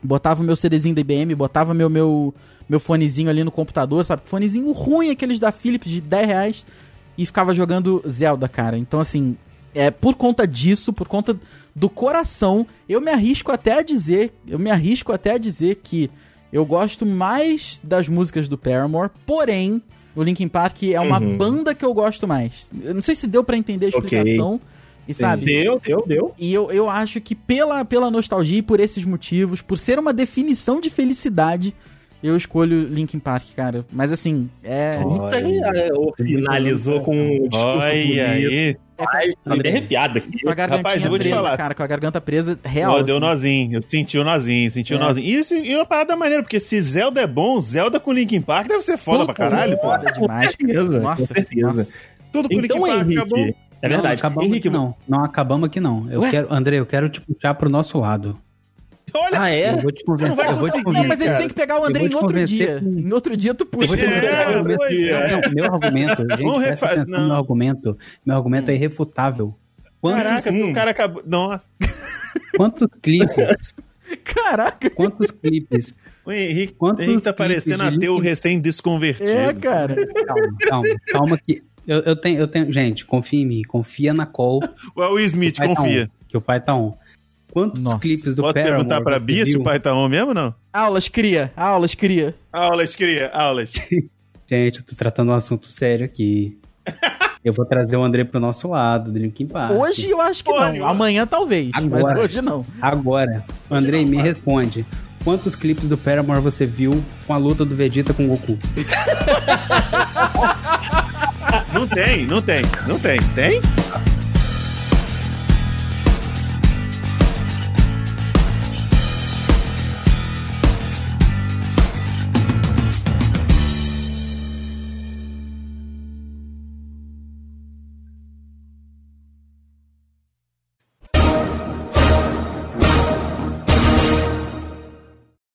botava o meu CDzinho da IBM, botava meu, meu, meu fonezinho ali no computador, sabe? Fonezinho ruim, aqueles da Philips de 10 reais, e ficava jogando Zelda, cara. Então, assim, é por conta disso, por conta do coração, eu me arrisco até a dizer, eu me arrisco até a dizer que eu gosto mais das músicas do Paramore, porém, o Linkin Park é uma
Uhum.
banda que eu gosto mais. Eu não sei se deu pra entender a explicação. E sabe?
Deu, deu, deu.
E eu, eu acho que pela, pela nostalgia e por esses motivos, por ser uma definição de felicidade, eu escolho Linkin Park, cara. Mas assim, é.
Olha aí.
Finalizou com um discurso
Olha aí.
Ai, tô até arrepiado aqui.
Com a
Rapaz, eu vou te
presa,
falar.
cara, com a garganta presa real.
Ó, deu
assim.
nozinho. Eu senti o nozinho, senti o
É.
nozinho. E isso e uma parada maneira, porque se Zelda é bom, Zelda com Linkin Park deve ser foda
Puta,
pra caralho, pô.
Foda demais.
Com certeza,
Nossa,
com certeza.
nossa.
Tudo com
Então,
Linkin Park
Henrique,
acabou.
É verdade.
Não, acabamos
Henrique,
aqui não. Não acabamos aqui não. Eu
Ué?
quero, André, eu quero te puxar pro nosso lado.
Olha,
Ah, é?
Eu vou te convencer.
Você não vai
eu vou te
conseguir,
convencer.
Não, mas ele tem que pegar o André em outro dia.
com-
Em outro dia tu
Eu vou
puxa.
É, é.
Não, meu argumento, gente, presta
refa-
atenção
não.
no meu argumento. Meu argumento é irrefutável. Quantos,
Caraca, o cara acabou. Nossa.
quantos clipes,
Caraca.
quantos clipes,
O Henrique,
Quantos
Henrique tá parecendo ateu recém-desconvertido.
É, cara.
calma, calma, calma que Eu, eu, tenho, eu tenho. Gente, confia em mim. Confia na call.
O Will Smith,
que o pai tá
confia.
on, que o pai tá on. Quantos
Nossa.
clipes do
Posso
Paramore
perguntar pra
você
Bia se o pai tá on mesmo ou não?
Aulas, cria. Aulas, cria.
Aulas, cria, aulas.
Gente, eu tô tratando um assunto sério aqui. eu vou trazer o André pro nosso lado, do Linkin Park.
Hoje eu acho que
Porra
não. Amanhã talvez. Mas
Agora.
hoje não.
Agora, o Andrei me responde. Quantos clipes do Paramore você viu com a luta do Vegeta com o Goku?
Não tem, não tem, não tem. Tem?